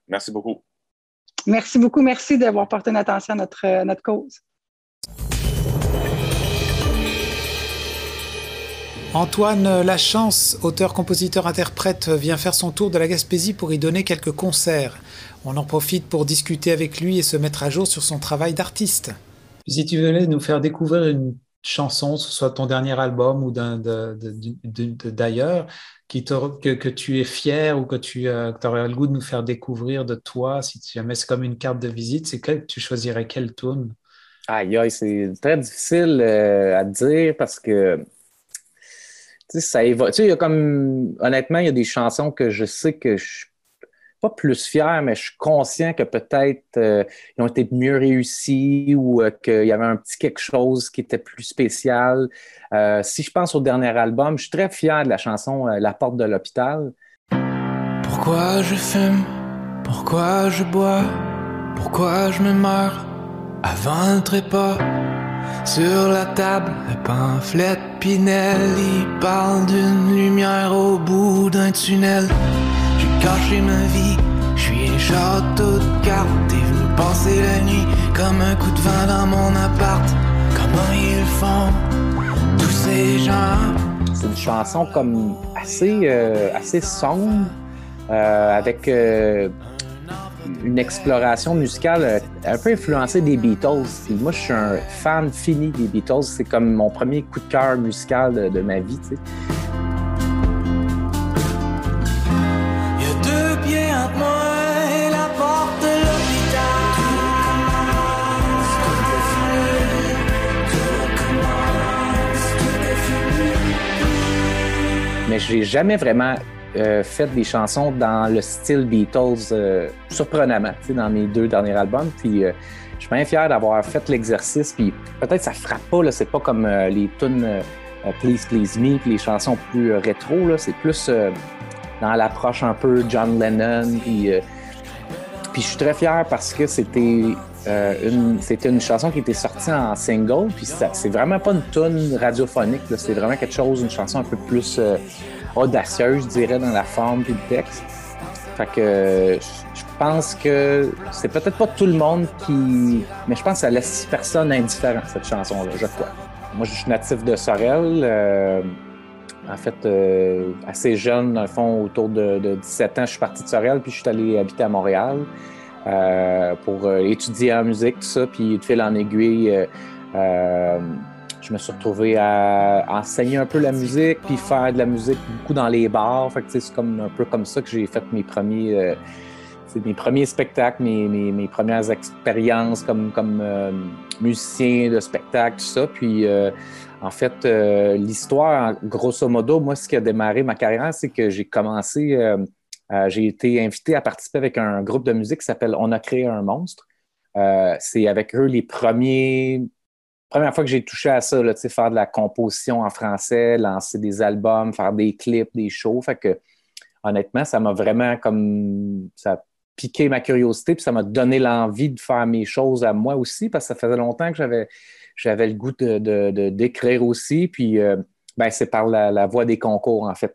Merci beaucoup. Merci beaucoup. Merci d'avoir porté une attention à notre, notre cause. Antoine Lachance, auteur, compositeur, interprète, vient faire son tour de la Gaspésie pour y donner quelques concerts. On en profite pour discuter avec lui et se mettre à jour sur son travail d'artiste. Si tu venais nous faire découvrir une chanson, ce soit ton dernier album ou d'ailleurs, que, que, tu es fier ou que tu euh, aurais le goût de nous faire découvrir de toi, si jamais c'est comme une carte de visite, c'est que tu choisirais quelle tune Aïe, aïe, c'est très difficile euh, à dire parce que ça évoque. Tu sais, il y a comme honnêtement, il y a des chansons que je sais que je pas plus fier, mais je suis conscient que peut-être euh, ils ont été mieux réussis ou euh, qu'il y avait un petit quelque chose qui était plus spécial. Euh, si je pense au dernier album, je suis très fier de la chanson La porte de l'hôpital. Pourquoi je fume? Pourquoi je bois? Pourquoi je me meurs? Avant un trépas Sur la table, le pamphlet Pinelli parle d'une lumière au bout d'un tunnel caché ma vie. Je suis un château de cartes, t'es venu passer la nuit comme un coup de vin dans mon appart. Comment ils font? C'est une chanson comme assez, euh, assez sombre, euh, avec euh, une exploration musicale un peu influencée des Beatles. moi, je suis un fan fini des Beatles. C'est comme mon premier coup de cœur musical de, ma vie. Mais j'ai jamais vraiment euh, fait des chansons dans le style Beatles, euh, surprenamment, dans mes deux derniers albums. Puis euh, je suis bien fier d'avoir fait l'exercice. Puis peut-être ça frappe pas, c'est pas comme les tunes Please Please Me, puis les chansons plus rétro. C'est plus dans l'approche un peu John Lennon. Puis, puis je suis très fier parce que c'était une, c'était une chanson qui était sortie en single, puis c'est vraiment pas une tune radiophonique, c'est vraiment quelque chose, une chanson un peu plus audacieuse, je dirais, dans la forme et le texte. Fait que je pense que c'est peut-être pas tout le monde qui. Mais je pense que ça laisse personne indifférent, cette chanson-là, je crois. Moi, je suis natif de Sorel. Euh, en fait, euh, assez jeune, dans le fond, autour de, 17 ans, je suis parti de Sorel, puis je suis allé habiter à Montréal euh, pour étudier en musique, tout ça, puis de fil en aiguille je me suis retrouvé à enseigner un peu la musique, puis faire de la musique beaucoup dans les bars. Fait c'est comme un peu comme ça que j'ai fait mes premiers, euh, mes premiers spectacles, mes, mes, premières expériences comme, comme euh, musicien de spectacle, tout ça. Puis euh, en fait, l'histoire, grosso modo, moi, ce qui a démarré ma carrière, c'est que j'ai commencé, j'ai été invité à participer avec un groupe de musique qui s'appelle On a créé un monstre. c'est avec eux les premiers première fois que j'ai touché à ça, faire de la composition en français, lancer des albums, faire des clips, des shows. Fait que, honnêtement, ça m'a vraiment comme. Ça a piqué ma curiosité, puis ça m'a donné l'envie de faire mes choses à moi aussi, parce que ça faisait longtemps que j'avais, j'avais le goût de, d'écrire aussi. Puis, euh, ben, c'est par la, voie des concours, en fait.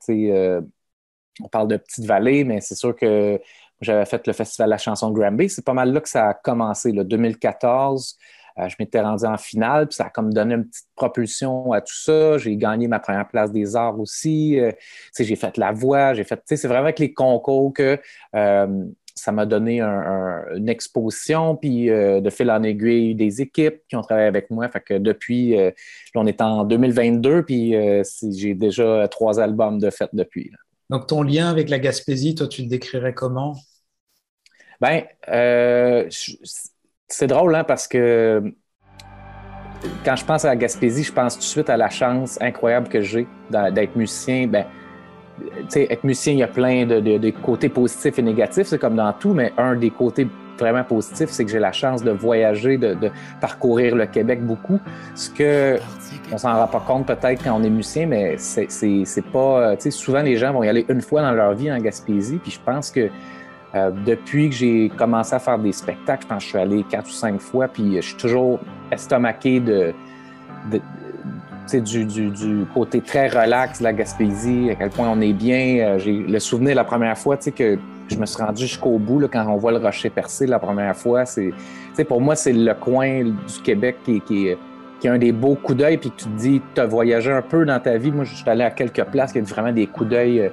On parle de Petite Vallée, mais c'est sûr que j'avais fait le festival de la chanson de Granby. C'est pas mal là que ça a commencé, le 2014. Euh, je m'étais rendu en finale, puis ça a comme donné une petite propulsion à tout ça. J'ai gagné ma première place des arts aussi. Euh, j'ai fait la voix, j'ai fait. C'est vraiment avec les concours que euh, ça m'a donné une exposition, puis de fil en aiguille, des équipes qui ont travaillé avec moi. Fait que depuis, on est en 2022, puis j'ai déjà trois albums de fait depuis. Donc, ton lien avec la Gaspésie, toi, tu le décrirais comment? Ben, c'est drôle, hein, parce que quand je pense à la Gaspésie, je pense tout de suite à la chance incroyable que j'ai d'être musicien. Ben, être musicien, il y a plein de, côtés positifs et négatifs, c'est comme dans tout, mais un des côtés vraiment positifs, c'est que j'ai la chance de voyager, de, parcourir le Québec beaucoup. Ce que on s'en rend pas compte peut-être quand on est musicien, mais c'est pas. souvent les gens vont y aller une fois dans leur vie en Gaspésie, puis je pense que euh, depuis que j'ai commencé à faire des spectacles, je pense que je suis allé quatre ou cinq fois, puis je suis toujours estomaqué de, du, du, côté très relax de la Gaspésie, à quel point on est bien. Euh, j'ai le souvenir la première fois que je me suis rendu jusqu'au bout, là, quand on voit le rocher percé la première fois. C'est, pour moi, c'est le coin du Québec qui, qui qui a un des beaux coups d'œil, puis tu te dis, tu as voyagé un peu dans ta vie. Moi, je suis allé à quelques places qui ont vraiment des coups d'œil euh,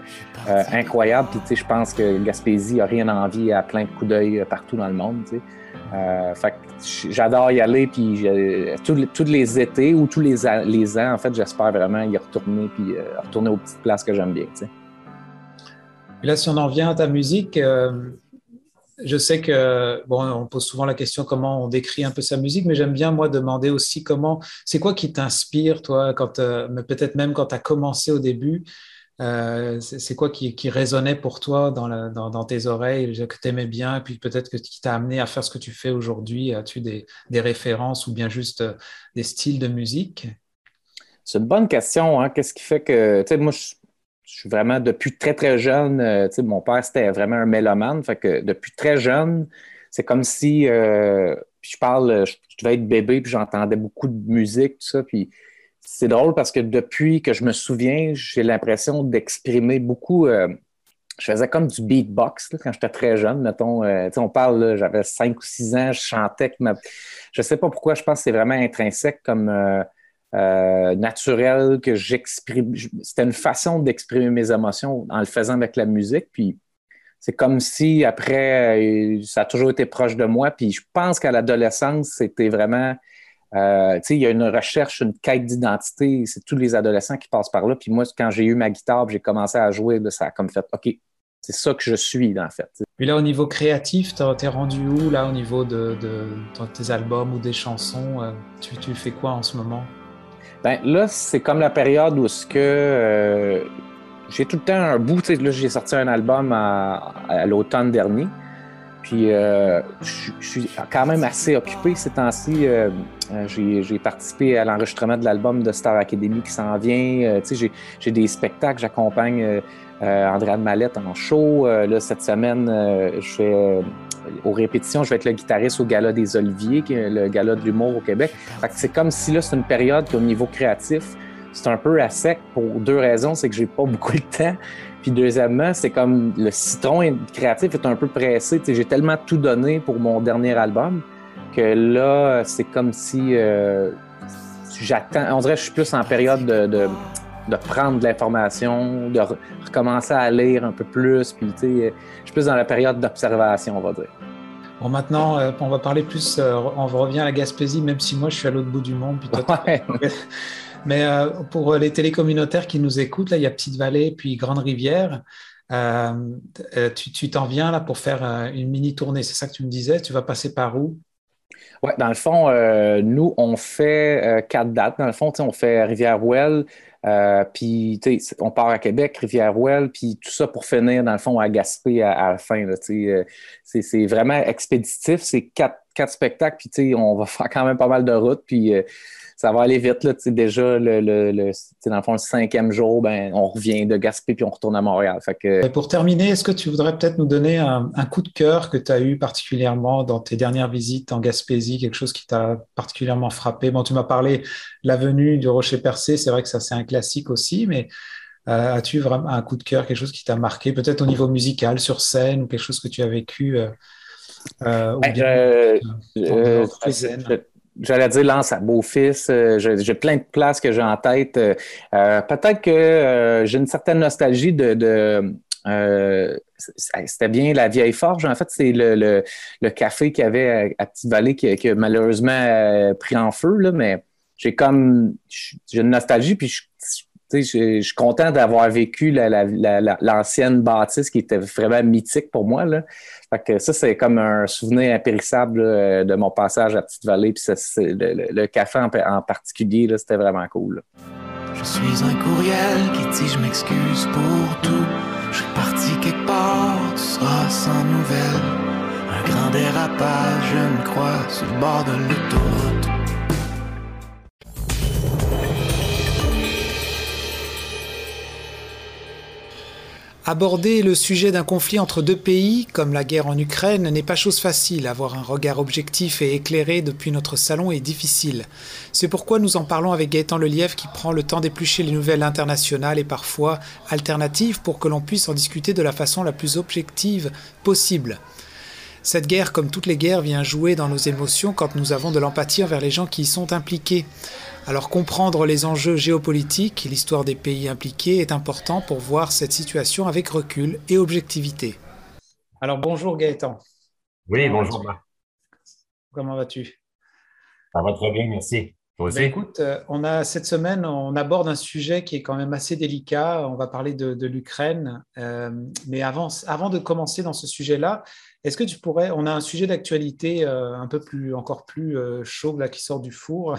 euh, incroyables. Puis, je pense que Gaspésie a rien envie à plein de coups d'œil euh, partout dans le monde, sais. fait que j'adore y aller, puis tous, les étés ou tous les, les ans, en fait, j'espère vraiment y retourner, puis retourner aux petites places que j'aime bien, sais. là, si on en vient à ta musique, je sais que, bon, on pose souvent la question comment on décrit un peu sa musique, mais j'aime bien, moi, demander aussi comment, c'est quoi qui t'inspire, toi, quand, euh, peut-être même quand tu as commencé au début, euh, c'est quoi qui, résonnait pour toi dans, tes oreilles, que tu aimais bien, et puis peut-être que qui t'a amené à faire ce que tu fais aujourd'hui As-tu des, références ou bien juste euh, des styles de musique? C'est une bonne question. Hein? Qu'est-ce qui fait que, tu sais, moi, je je suis vraiment depuis très, très jeune, euh, mon père, c'était vraiment un mélomane. Fait que depuis très jeune, c'est comme si euh, je parle, je, devais être bébé, puis j'entendais beaucoup de musique, tout ça. Puis c'est drôle parce que depuis que je me souviens, j'ai l'impression d'exprimer beaucoup. Euh, je faisais comme du beatbox quand j'étais très jeune, mettons. on parle, j'avais 5 ou 6 ans, je chantais. Je sais pas pourquoi, je pense que c'est vraiment intrinsèque comme euh, naturel que j'exprime. C'était une façon d'exprimer mes émotions en le faisant avec la musique. Puis c'est comme si après, euh, ça a toujours été proche de moi. Puis je pense qu'à l'adolescence, c'était vraiment. Euh, tu sais, il y a une recherche, une quête d'identité. C'est tous les adolescents qui passent par là. Puis moi, quand j'ai eu ma guitare, j'ai commencé à jouer, ça a comme fait OK, c'est ça que je suis, en fait. Puis là, au niveau créatif, t'es rendu où, là, au niveau de, tes albums ou des chansons? tu, tu fais quoi en ce moment? Ben, là, c'est comme la période où ce que euh, j'ai tout le temps un bout. Là, j'ai sorti un album à, l'automne dernier. Puis euh, je, suis quand même assez occupé ces temps-ci. Euh, j'ai participé à l'enregistrement de l'album de Star Academy qui s'en vient. j'ai des spectacles, j'accompagne Andréane Mallette en show. là, cette semaine, je fais aux répétitions, je vais être le guitariste au Gala des Oliviers, qui est le gala de l'humour au Québec. c'est comme si là, c'est une période qu'au niveau créatif, c'est un peu à sec pour deux raisons. C'est que j'ai pas beaucoup de temps. Puis deuxièmement, c'est comme le citron créatif est un peu pressé. j'ai tellement tout donné pour mon dernier album que là, c'est comme si euh, j'attends. On dirait que je suis plus en période de, de, prendre de l'information, de recommencer à lire un peu plus. Puis, je suis plus dans la période d'observation, on va dire. Bon, maintenant, euh, on va parler plus, euh, on revient à la Gaspésie, même si moi, je suis à l'autre bout du monde. Mais euh, pour les télécommunautaires qui nous écoutent, là, il y a Petite-Vallée, puis Grande Rivière. tu t'en viens là pour faire une mini tournée, c'est ça que tu me disais? Tu vas passer par où? Oui, dans le fond, nous, on fait quatre dates. Dans le fond, on fait Rivière-Ouelle, euh, puis, on part à Québec, Rivière-Ouelle, puis tout ça pour finir, dans le fond, à Gaspé à, la fin. Euh, c'est vraiment expéditif. C'est quatre, quatre spectacles, puis on va faire quand même pas mal de routes, puis euh, ça va aller vite. Là, déjà, le, le, dans le fond, le cinquième jour, ben, on revient de Gaspé puis on retourne à Montréal. Fait que... Pour terminer, est-ce que tu voudrais peut-être nous donner un, coup de cœur que tu as eu particulièrement dans tes dernières visites en Gaspésie, quelque chose qui t'a particulièrement frappé? Bon, tu m'as parlé de la venue du Rocher Percé, c'est vrai que ça c'est un classique aussi, mais euh, as-tu vraiment un coup de cœur, quelque chose qui t'a marqué, peut-être au niveau musical, sur scène, ou quelque chose que tu as vécu euh, euh, ben, bien, J'allais dire lance à beau-fils. j'ai plein de places que j'ai en tête. Peut-être que j'ai une certaine nostalgie de. c'était bien la vieille forge. En fait, c'est le, café qu'il y avait à, Petite-Vallée qui, a malheureusement pris en feu, là, mais j'ai comme j'ai une nostalgie, puis je, je, suis content d'avoir vécu l'ancienne bâtisse qui était vraiment mythique pour moi. Là. Fait que ça, c'est comme un souvenir impérissable de mon passage à Petite-Vallée. Puis le, café en, particulier, c'était vraiment cool. Je suis un courriel qui dit je m'excuse pour tout. Je suis parti quelque part, tu seras sans nouvelles. Un grand dérapage, je me crois, sur le bord de l'autoroute. Aborder le sujet d'un conflit entre deux pays, comme la guerre en Ukraine, n'est pas chose facile. Avoir un regard objectif et éclairé depuis notre salon est difficile. C'est pourquoi nous en parlons avec Gaëtan Lelièvre qui prend le temps d'éplucher les nouvelles internationales et parfois alternatives pour que l'on puisse en discuter de la façon la plus objective possible. Cette guerre, comme toutes les guerres, vient jouer dans nos émotions quand nous avons de l'empathie envers les gens qui y sont impliqués. Alors comprendre les enjeux géopolitiques et l'histoire des pays impliqués est important pour voir cette situation avec recul et objectivité. Alors bonjour Gaëtan. Oui, bonjour. Comment vas-tu? Ça va très bien, merci. Ben écoute, euh, on a cette semaine, on aborde un sujet qui est quand même assez délicat. On va parler de, l'Ukraine, euh, mais avant, avant de commencer dans ce sujet-là, est-ce que tu pourrais, on a un sujet d'actualité euh, un peu plus, encore plus chaud là qui sort du four.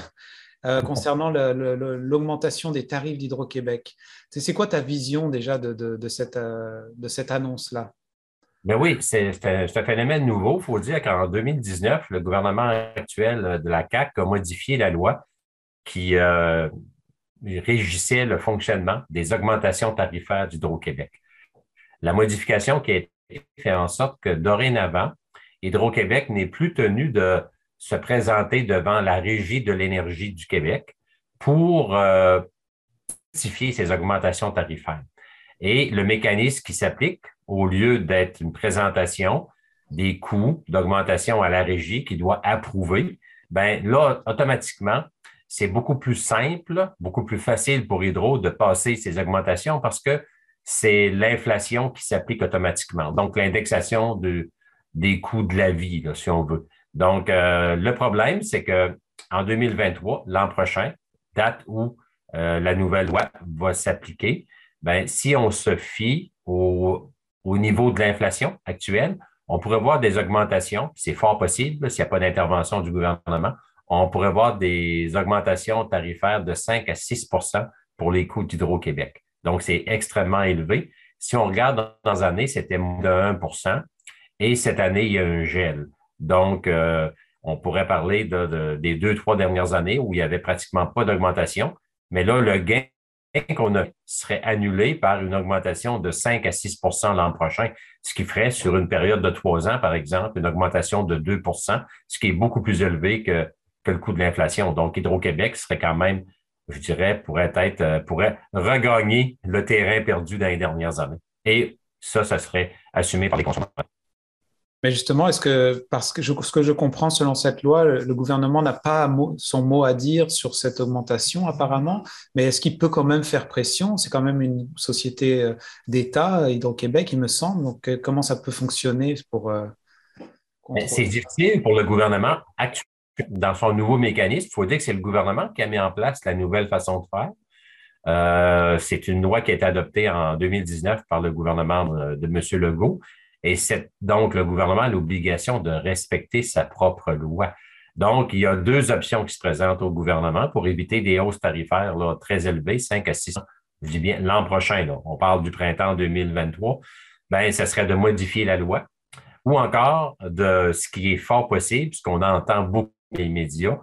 Euh, concernant l'augmentation des tarifs d'Hydro-Québec. C'est quoi ta vision déjà de, cette, euh, cette annonce-là? Mais ben oui, c'est un phénomène nouveau. Il faut dire qu'en 2019, le gouvernement actuel de la CAC a modifié la loi qui euh, régissait le fonctionnement des augmentations tarifaires d'Hydro-Québec. La modification qui a été fait en sorte que dorénavant, Hydro-Québec n'est plus tenu de se présenter devant la Régie de l'énergie du Québec pour euh, justifier ces augmentations tarifaires. Et le mécanisme qui s'applique, au lieu d'être une présentation des coûts d'augmentation à la régie qui doit approuver, ben là, automatiquement, c'est beaucoup plus simple, beaucoup plus facile pour Hydro de passer ces augmentations parce que c'est l'inflation qui s'applique automatiquement. Donc, l'indexation de, des coûts de la vie, si on veut. Donc, euh, le problème, c'est que en 2023, l'an prochain, date où euh, la nouvelle loi va s'appliquer, ben, si on se fie au, niveau de l'inflation actuelle, on pourrait voir des augmentations, c'est fort possible s'il n'y a pas d'intervention du gouvernement, on pourrait voir des augmentations tarifaires de 5 à 6% pour les coûts d'Hydro-Québec. Donc, c'est extrêmement élevé. Si on regarde dans les années, c'était de 1% et cette année, il y a un gel. Donc, euh, on pourrait parler des deux, trois dernières années où il n'y avait pratiquement pas d'augmentation. Mais là, le gain qu'on a serait annulé par une augmentation de 5 à 6% l'an prochain, ce qui ferait sur une période de trois ans, par exemple, une augmentation de 2% ce qui est beaucoup plus élevé que, que le coût de l'inflation. Donc, Hydro-Québec serait quand même, je dirais, pourrait être, euh, pourrait regagner le terrain perdu dans les dernières années. Et ça, ça serait assumé par les consommateurs. Mais justement, est-ce que, parce que ce que je comprends selon cette loi, le, gouvernement n'a pas son mot à dire sur cette augmentation apparemment, mais est-ce qu'il peut quand même faire pression? C'est quand même une société euh, d'État, Hydro-Québec, il me semble. Donc, euh, comment ça peut fonctionner pour... Euh, c'est difficile pour le gouvernement actuel. Dans son nouveau mécanisme, il faut dire que c'est le gouvernement qui a mis en place la nouvelle façon de faire. c'est une loi qui a été adoptée en 2019 par le gouvernement de M. Legault et c'est donc le gouvernement a l'obligation de respecter sa propre loi. Donc, il y a deux options qui se présentent au gouvernement pour éviter des hausses tarifaires très élevées, 5 à 6 je dis bien l'an prochain, on parle du printemps 2023, ben, ce serait de modifier la loi ou encore de ce qui est fort possible, puisqu'on entend beaucoup les médias.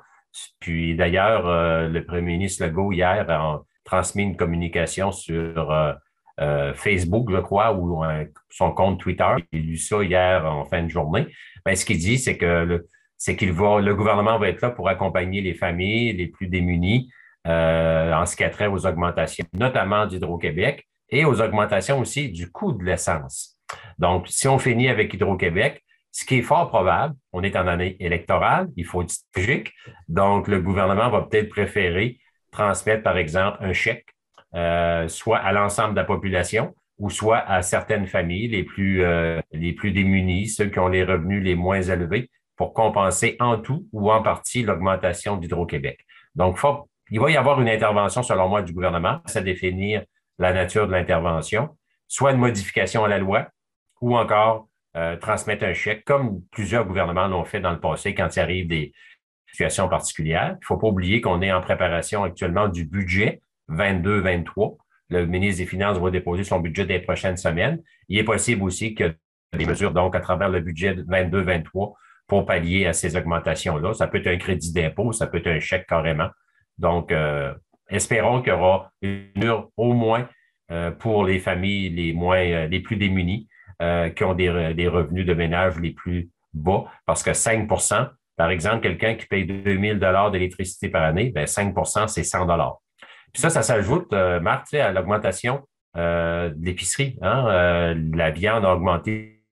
Puis d'ailleurs, euh, le premier ministre Legault hier a transmis une communication sur euh, euh, Facebook, je crois, ou son compte Twitter. A lu ça hier en fin de journée. Ben, ce qu'il dit, c'est que le, c'est qu'il va, le gouvernement va être là pour accompagner les familles les plus démunies en ce qui a trait aux augmentations, notamment d'Hydro-Québec et aux augmentations aussi du coût de l'essence. Donc, si on finit avec Hydro-Québec, ce qui est fort probable, on est en année électorale, il faut être stratégique, donc le gouvernement va peut-être préférer transmettre, par exemple, un chèque, euh, soit à l'ensemble de la population ou soit à certaines familles les plus, euh, les plus démunies, ceux qui ont les revenus les moins élevés, pour compenser en tout ou en partie l'augmentation d'Hydro-Québec. Donc, il va y avoir une intervention, selon moi, du gouvernement, à définir la nature de l'intervention, soit une modification à la loi ou encore euh, transmettre un chèque, comme plusieurs gouvernements l'ont fait dans le passé quand il arrive des situations particulières. Il ne faut pas oublier qu'on est en préparation actuellement du budget 22-23. Le ministre des Finances va déposer son budget des prochaines semaines. Il est possible aussi que des mesures, donc, à travers le budget 22-23 pour pallier à ces augmentations-là. Ça peut être un crédit d'impôt, ça peut être un chèque carrément. Donc, euh, espérons qu'il y aura une mesure au moins euh, pour les familles les moins, euh, les plus démunies, qui ont des, revenus de ménage les plus bas, parce que 5% par exemple, quelqu'un qui paye 2000 dollars d'électricité par année, ben 5% c'est 100 dollars. Puis ça, ça s'ajoute, Marc, à l'augmentation de l'épicerie. Hein? la viande a augmenté,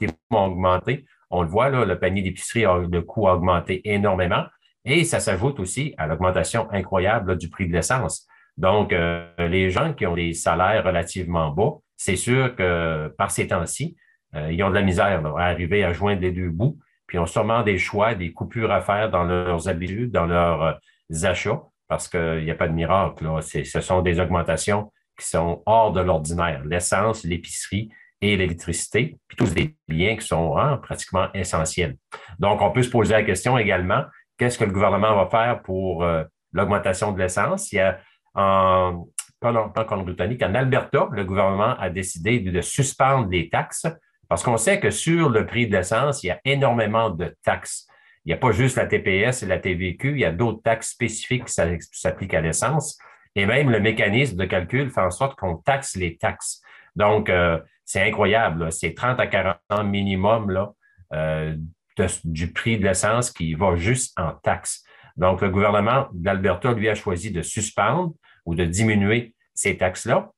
les ont augmenté. On le voit, là, le panier d'épicerie, le coût a augmenté énormément. Et ça s'ajoute aussi à l'augmentation incroyable du prix de l'essence. Donc, euh, les gens qui ont des salaires relativement bas, c'est sûr que par ces temps-ci, euh, ils ont de la misère à arriver à joindre les deux bouts, puis ont sûrement des choix, des coupures à faire dans leurs habitudes, dans leurs euh, achats, parce qu'il n'y a pas de miracle. Là. Ce sont des augmentations qui sont hors de l'ordinaire. L'essence, l'épicerie et l'électricité, puis tous des biens qui sont hein, pratiquement essentiels. Donc, on peut se poser la question également, qu'est-ce que le gouvernement va faire pour euh, l'augmentation de l'essence? Il y a en, pas, en britannique en Alberta, le gouvernement a décidé de suspendre les taxes parce qu'on sait que sur le prix de l'essence, il y a énormément de taxes. Il n'y a pas juste la TPS et la TVQ, il y a d'autres taxes spécifiques qui s'appliquent à l'essence. Et même le mécanisme de calcul fait en sorte qu'on taxe les taxes. Donc, euh, c'est incroyable. C'est 30 à 40 ans minimum euh, du prix de l'essence qui va juste en taxes. Donc, le gouvernement d'Alberta, lui, a choisi de suspendre ou de diminuer ces taxes-là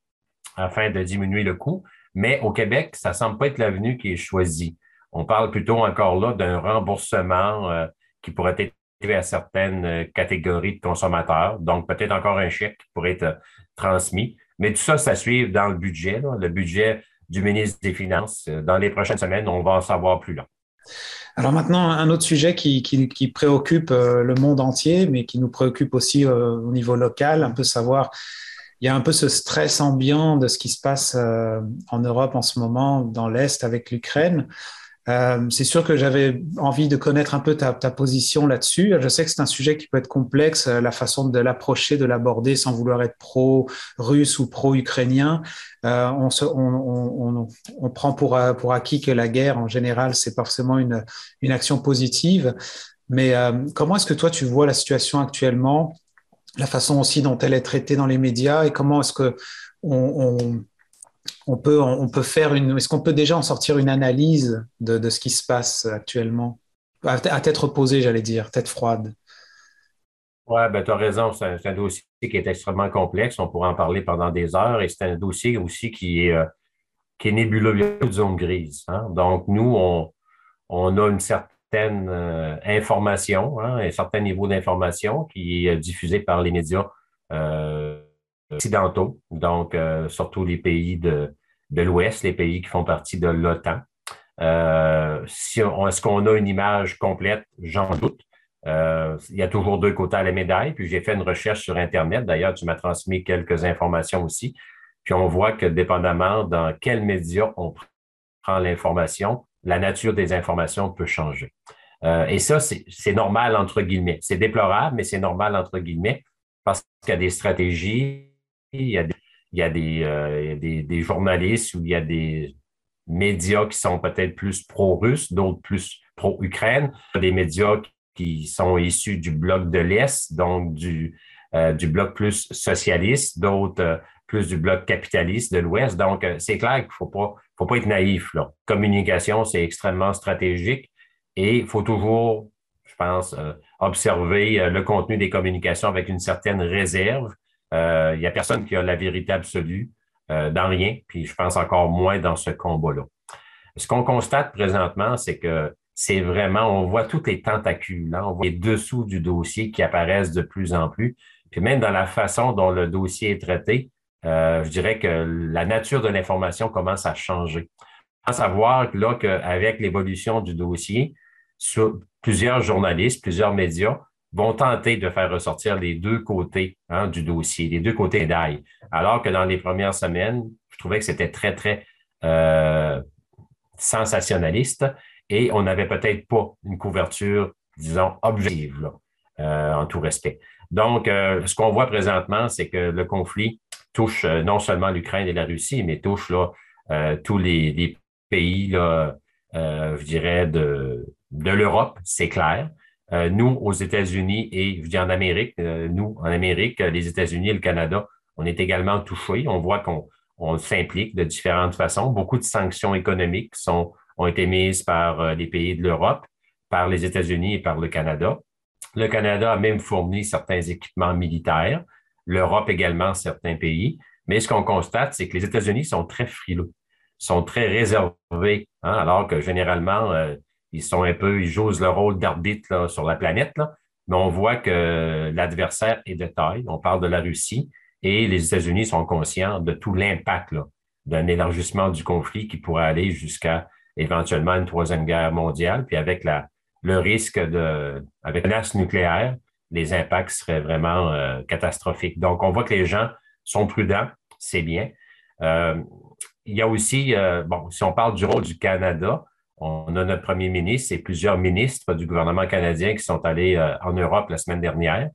afin de diminuer le coût. Mais au Québec, ça ne semble pas être l'avenue qui est choisie. On parle plutôt encore là d'un remboursement euh, qui pourrait être à certaines euh, catégories de consommateurs. Donc, peut-être encore un chèque qui pourrait être euh, transmis. Mais tout ça, ça suit dans le budget, le budget du ministre des Finances. Dans les prochaines semaines, on va en savoir plus long. Alors maintenant, un autre sujet qui, préoccupe le monde entier, mais qui nous préoccupe aussi au niveau local, un peu savoir, il y a un peu ce stress ambiant de ce qui se passe en Europe en ce moment, dans l'Est avec l'Ukraine. Euh, c'est sûr que j'avais envie de connaître un peu ta, position là-dessus. Je sais que c'est un sujet qui peut être complexe, euh, la façon de l'approcher, de l'aborder sans vouloir être pro-russe ou pro-ukrainien. Euh, on, on, on, prend pour, pour acquis que la guerre, en général, c'est forcément une, une action positive. Mais comment est-ce que toi, tu vois la situation actuellement, la façon aussi dont elle est traitée dans les médias et comment est-ce que on, on on peut faire une. Est-ce qu'on peut déjà en sortir une analyse de, ce qui se passe actuellement? À, tête reposée, j'allais dire, tête froide. Oui, ben, tu as raison. C'est un, dossier qui est extrêmement complexe. On pourrait en parler pendant des heures et c'est un dossier aussi qui est, euh, qui est nébuleux, de zone grise. Hein. Donc, nous, on, a une certaine euh, information, hein, un certain niveau d'information qui est diffusé par les médias. Euh, occidentaux, donc surtout les pays de, de l'Ouest, les pays qui font partie de l'OTAN. Euh, est-ce qu'on a une image complète? J'en doute. Euh, il y a toujours deux côtés à la médaille. Puis j'ai fait une recherche sur Internet. D'ailleurs, tu m'as transmis quelques informations aussi. Puis on voit que dépendamment dans quels médias on prend l'information, la nature des informations peut changer. et ça, c'est normal entre guillemets. C'est déplorable, mais c'est normal entre guillemets parce qu'il y a des stratégies il y a des, il y a des, euh, des, des, journalistes ou il y a des, médias qui sont peut-être plus pro-russes, d'autres plus pro-Ukraine, des médias qui sont issus du bloc de l'Est, donc du, euh, du bloc plus socialiste, d'autres euh, plus du bloc capitaliste de l'Ouest. Donc, c'est clair qu'il ne faut pas, faut pas être naïf. Là. Communication, c'est extrêmement stratégique et il faut toujours, je pense, observer le contenu des communications avec une certaine réserve. Il n'y a personne qui a la vérité absolue dans rien, puis je pense encore moins dans ce combat-là. Ce qu'on constate présentement, c'est que c'est vraiment, on voit toutes les tentacules, hein. on voit les dessous du dossier qui apparaissent de plus en plus. Puis même dans la façon dont le dossier est traité, euh, je dirais que la nature de l'information commence à changer. À savoir là qu'avec l'évolution du dossier, plusieurs journalistes, plusieurs médias vont tenter de faire ressortir les deux côtés hein, du dossier, les deux côtés d'ail. Alors que dans les premières semaines, je trouvais que c'était très, très euh, sensationnaliste et on n'avait peut-être pas une couverture, disons, objective, euh, en tout respect. Donc, euh, ce qu'on voit présentement, c'est que le conflit touche non seulement l'Ukraine et la Russie, mais touche là, tous les, pays, là, je dirais, de, de l'Europe, c'est clair. Nous, aux États-Unis et je dis en Amérique, nous, en Amérique, les États-Unis et le Canada, on est également touchés. On voit qu'on on s'implique de différentes façons. Beaucoup de sanctions économiques ont été mises par euh, les pays de l'Europe, par les États-Unis et par le Canada. Le Canada a même fourni certains équipements militaires, l'Europe également, certains pays. Mais ce qu'on constate, c'est que les États-Unis sont très frileux, sont très réservés, hein, alors que généralement, euh, ils sont un peu, ils jouent le rôle d'arbitre sur la planète. mais on voit que l'adversaire est de taille. On parle de la Russie et les États-Unis sont conscients de tout l'impact d'un élargissement du conflit qui pourrait aller jusqu'à éventuellement une troisième guerre mondiale, puis avec la, le risque de, avec la menace nucléaire, les impacts seraient vraiment euh, catastrophiques. Donc, on voit que les gens sont prudents, c'est bien. Euh, il y a aussi, euh, bon, si on parle du rôle du Canada, on a notre premier ministre et plusieurs ministres du gouvernement canadien qui sont allés en Europe la semaine dernière.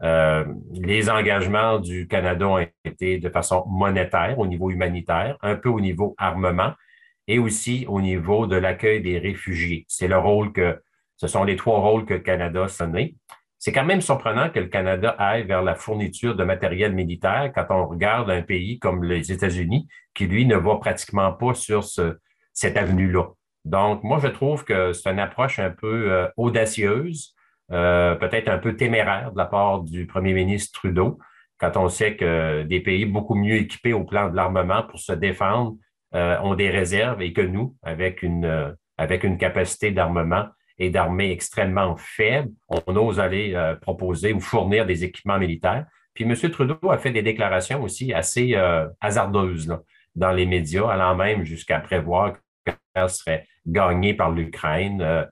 les engagements du Canada ont été de façon monétaire au niveau humanitaire, un peu au niveau armement, et aussi au niveau de l'accueil des réfugiés. C'est le rôle que, ce sont les trois rôles que le Canada sonné. C'est quand même surprenant que le Canada aille vers la fourniture de matériel militaire quand on regarde un pays comme les États-Unis, qui, lui, ne va pratiquement pas sur ce, cette avenue-là. Donc, moi, je trouve que c'est une approche un peu euh, audacieuse, euh, peut-être un peu téméraire de la part du premier ministre Trudeau, quand on sait que des pays beaucoup mieux équipés au plan de l'armement pour se défendre euh, ont des réserves et que nous, avec une, avec une capacité d'armement et d'armée extrêmement faible, on ose aller proposer ou fournir des équipements militaires. Puis M. Trudeau a fait des déclarations aussi assez hasardeuses dans les médias, allant même jusqu'à prévoir serait gagnée par l'Ukraine.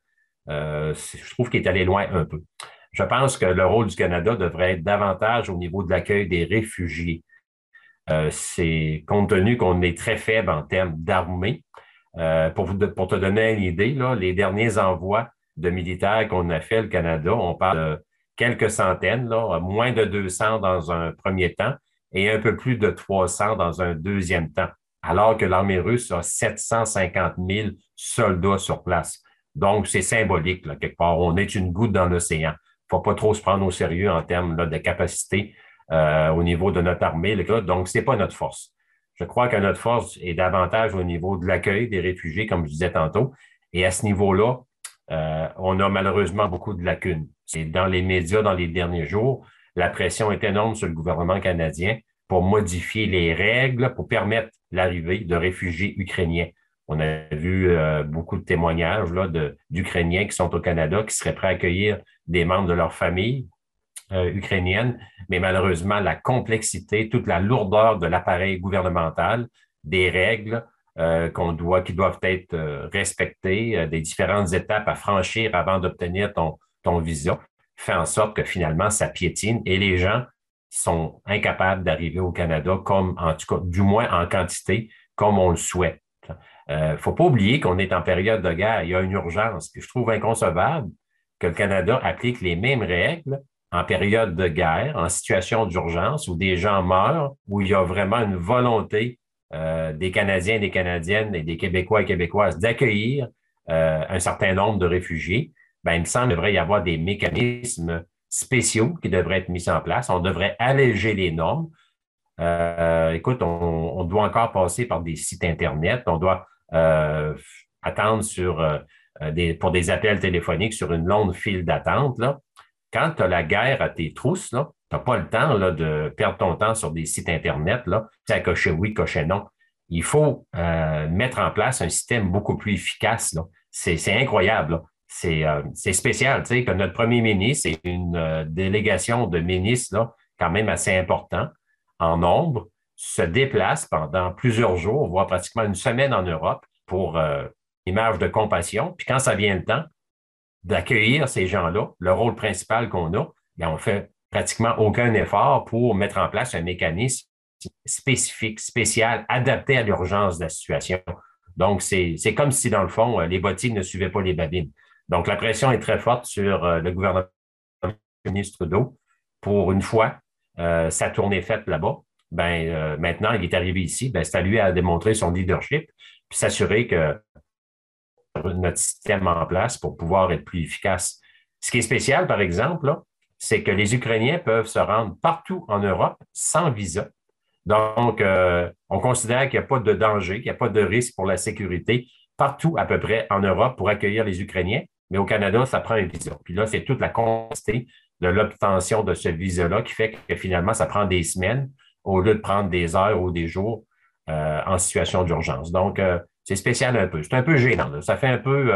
je trouve qu'il est allé loin un peu. Je pense que le rôle du Canada devrait être davantage au niveau de l'accueil des réfugiés. Euh, c'est compte tenu qu'on est très faible en termes d'armée. Euh, pour, te donner une idée, là, les derniers envois de militaires qu'on a fait, le Canada, on parle de quelques centaines, moins de 200 dans un premier temps et un peu plus de 300 dans un deuxième temps, alors que l'armée russe a 750 000 soldats sur place. Donc, c'est symbolique, là, quelque part. On est une goutte dans l'océan. Il ne faut pas trop se prendre au sérieux en termes de capacité euh, au niveau de notre armée. Donc, ce n'est pas notre force. Je crois que notre force est davantage au niveau de l'accueil des réfugiés, comme je disais tantôt. Et à ce niveau-là, euh, on a malheureusement beaucoup de lacunes. C'est dans les médias, dans les derniers jours, la pression est énorme sur le gouvernement canadien pour modifier les règles pour permettre l'arrivée de réfugiés ukrainiens. On a vu euh, beaucoup de témoignages d'Ukrainiens qui sont au Canada, qui seraient prêts à accueillir des membres de leur famille, euh, ukrainienne, mais malheureusement, la complexité, toute la lourdeur de l'appareil gouvernemental, des règles euh, qui doivent être respectées, des différentes étapes à franchir avant d'obtenir ton, ton visa, fait en sorte que finalement, ça piétine et les gens sont incapables d'arriver au Canada comme, du moins en quantité, comme on le souhaite. Il ne faut pas oublier qu'on est en période de guerre. Il y a une urgence. Je trouve inconcevable que le Canada applique les mêmes règles en période de guerre, en situation d'urgence, où des gens meurent, où il y a vraiment une volonté des Canadiens des Canadiennes et des Québécois et Québécoises d'accueillir un certain nombre de réfugiés, ben, il me semble qu'il devrait y avoir des mécanismes spéciaux qui devraient être mis en place. On devrait alléger les normes. écoute, on, doit encore passer par des sites Internet. On doit attendre sur, des, pour des appels téléphoniques sur une longue file d'attente. Quand tu as la guerre à tes trousses, tu n'as pas le temps de perdre ton temps sur des sites Internet, là, à cocher oui, cocher non. Il faut euh, mettre en place un système beaucoup plus efficace. C'est incroyable. Euh, c'est spécial, tu sais, que notre premier ministre et une euh, délégation de ministres, là, quand même assez important en nombre, se déplacent pendant plusieurs jours, voire pratiquement une semaine en Europe pour une image de compassion. Puis quand ça vient le temps d'accueillir ces gens-là, le rôle principal qu'on a, bien, on fait pratiquement aucun effort pour mettre en place un mécanisme spécifique, spécial, adapté à l'urgence de la situation. Donc, c'est comme si, dans le fond, euh, les bottines ne suivaient pas les babines. Donc, la pression est très forte sur euh, le gouvernement ministre Trudeau. Pour une fois, euh, sa tournée faite là-bas, ben, maintenant, il est arrivé ici, ben, c'est à lui à démontrer son leadership, puis s'assurer que notre système en place pour pouvoir être plus efficace. Ce qui est spécial, par exemple, c'est que les Ukrainiens peuvent se rendre partout en Europe sans visa. Donc, euh, on considère qu'il n'y a pas de danger, qu'il n'y a pas de risque pour la sécurité partout à peu près en Europe pour accueillir les Ukrainiens. Mais au Canada, ça prend un visa. Puis là, c'est toute la complexité de l'obtention de ce visa-là qui fait que finalement, ça prend des semaines au lieu de prendre des heures ou des jours euh, en situation d'urgence. Donc, euh, c'est spécial un peu. C'est un peu gênant. Ça fait un peu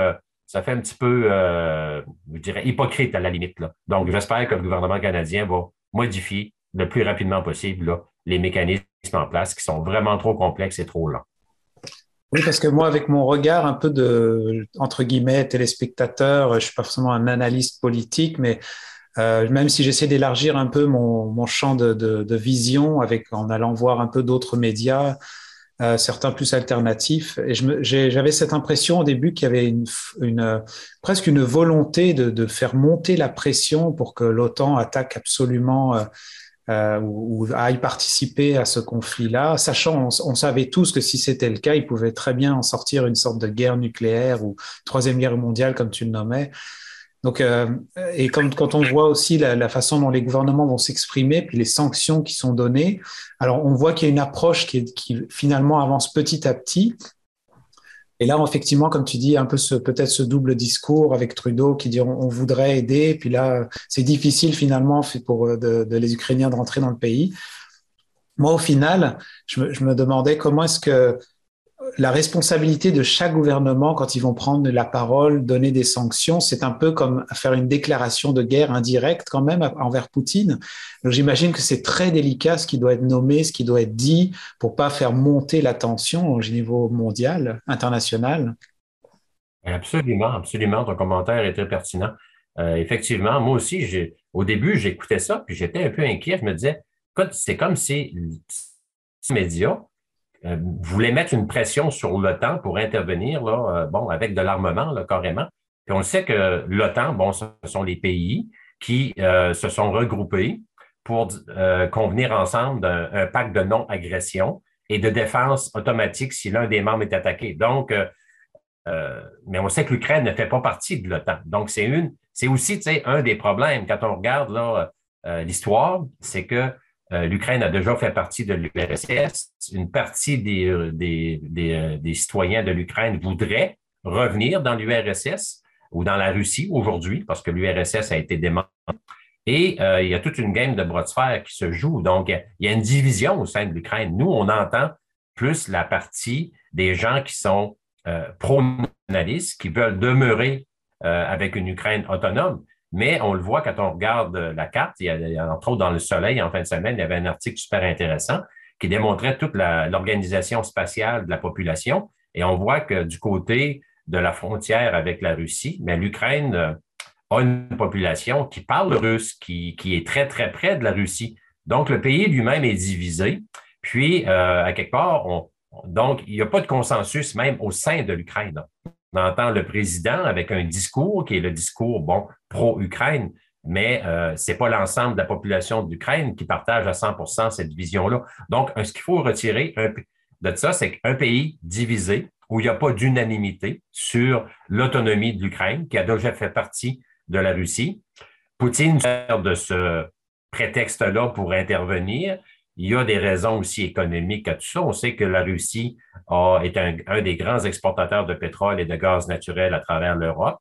ça fait un petit peu, euh, je dirais, hypocrite à la limite. Là. Donc, j'espère que le gouvernement canadien va modifier le plus rapidement possible les mécanismes en place qui sont vraiment trop complexes et trop lents. Oui, parce que moi, avec mon regard un peu de, entre guillemets, téléspectateur, je ne suis pas forcément un analyste politique, mais euh, même si j'essaie d'élargir un peu mon, champ de, vision avec, en allant voir un peu d'autres médias, euh, certains plus alternatifs. Et j'avais cette impression au début qu'il y avait une, presque une volonté de, faire monter la pression pour que l'OTAN attaque absolument euh, euh, ou, aille participer à ce conflit-là, sachant, on, savait tous que si c'était le cas, il pouvait très bien en sortir une sorte de guerre nucléaire ou troisième guerre mondiale, comme tu le nommais. Donc, euh, et quand, quand, on voit aussi la, façon dont les gouvernements vont s'exprimer, puis les sanctions qui sont données, alors on voit qu'il y a une approche qui finalement avance petit à petit. Et là, effectivement, comme tu dis, un peu ce, peut-être ce double discours avec Trudeau qui dit on, voudrait aider, puis là, c'est difficile finalement pour de, de, les Ukrainiens de rentrer dans le pays. Moi, au final, je me demandais comment est-ce que la responsabilité de chaque gouvernement quand ils vont prendre la parole, donner des sanctions, c'est un peu comme faire une déclaration de guerre indirecte quand même envers Poutine. J'imagine que c'est très délicat ce qui doit être nommé, ce qui doit être dit pour pas faire monter la tension au niveau mondial, international. Absolument, absolument. Ton commentaire est très pertinent. Euh, effectivement, moi aussi, au début, j'écoutais ça, puis j'étais un peu inquiet. Je me disais, c'est comme si les médias euh, voulait mettre une pression sur l'OTAN pour intervenir, là, euh, bon, avec de l'armement, là, carrément. Puis on sait que l'OTAN, bon, ce sont les pays qui euh, se sont regroupés pour convenir ensemble d'un pacte de non-agression et de défense automatique si l'un des membres est attaqué. Donc, mais on sait que l'Ukraine ne fait pas partie de l'OTAN. Donc, c'est une, c'est aussi, tu sais, un des problèmes quand on regarde là l'histoire, c'est que euh, L'Ukraine a déjà fait partie de l'URSS. Une partie des, euh, euh, des, citoyens de l'Ukraine voudraient revenir dans l'URSS ou dans la Russie aujourd'hui, parce que l'URSS a été démantelée. Et il y a toute une game de bras de fer qui se joue. Donc, il y a une division au sein de l'Ukraine. Nous, on entend plus la partie des gens qui sont pro-nationalistes, qui veulent demeurer avec une Ukraine autonome. Mais on le voit quand on regarde la carte, il y a, entre autres dans le Soleil en fin de semaine, il y avait un article super intéressant qui démontrait toute l'organisation spatiale de la population. Et on voit que du côté de la frontière avec la Russie, mais l'Ukraine euh, a une population qui parle russe, qui, qui, est très, très près de la Russie. Donc, le pays lui-même est divisé. Puis, euh, à quelque part, on, donc, il n'y a pas de consensus même au sein de l'Ukraine. On entend le président avec un discours qui est le discours, bon, pro-Ukraine, mais euh, ce n'est pas l'ensemble de la population d'Ukraine qui partage à 100% cette vision-là. Donc, ce qu'il faut retirer, de ça, c'est qu'un pays divisé, où il n'y a pas d'unanimité sur l'autonomie de l'Ukraine, qui a déjà fait partie de la Russie. Poutine sert de ce prétexte-là pour intervenir. Il y a des raisons aussi économiques à tout ça. On sait que la Russie est un, des grands exportateurs de pétrole et de gaz naturel à travers l'Europe.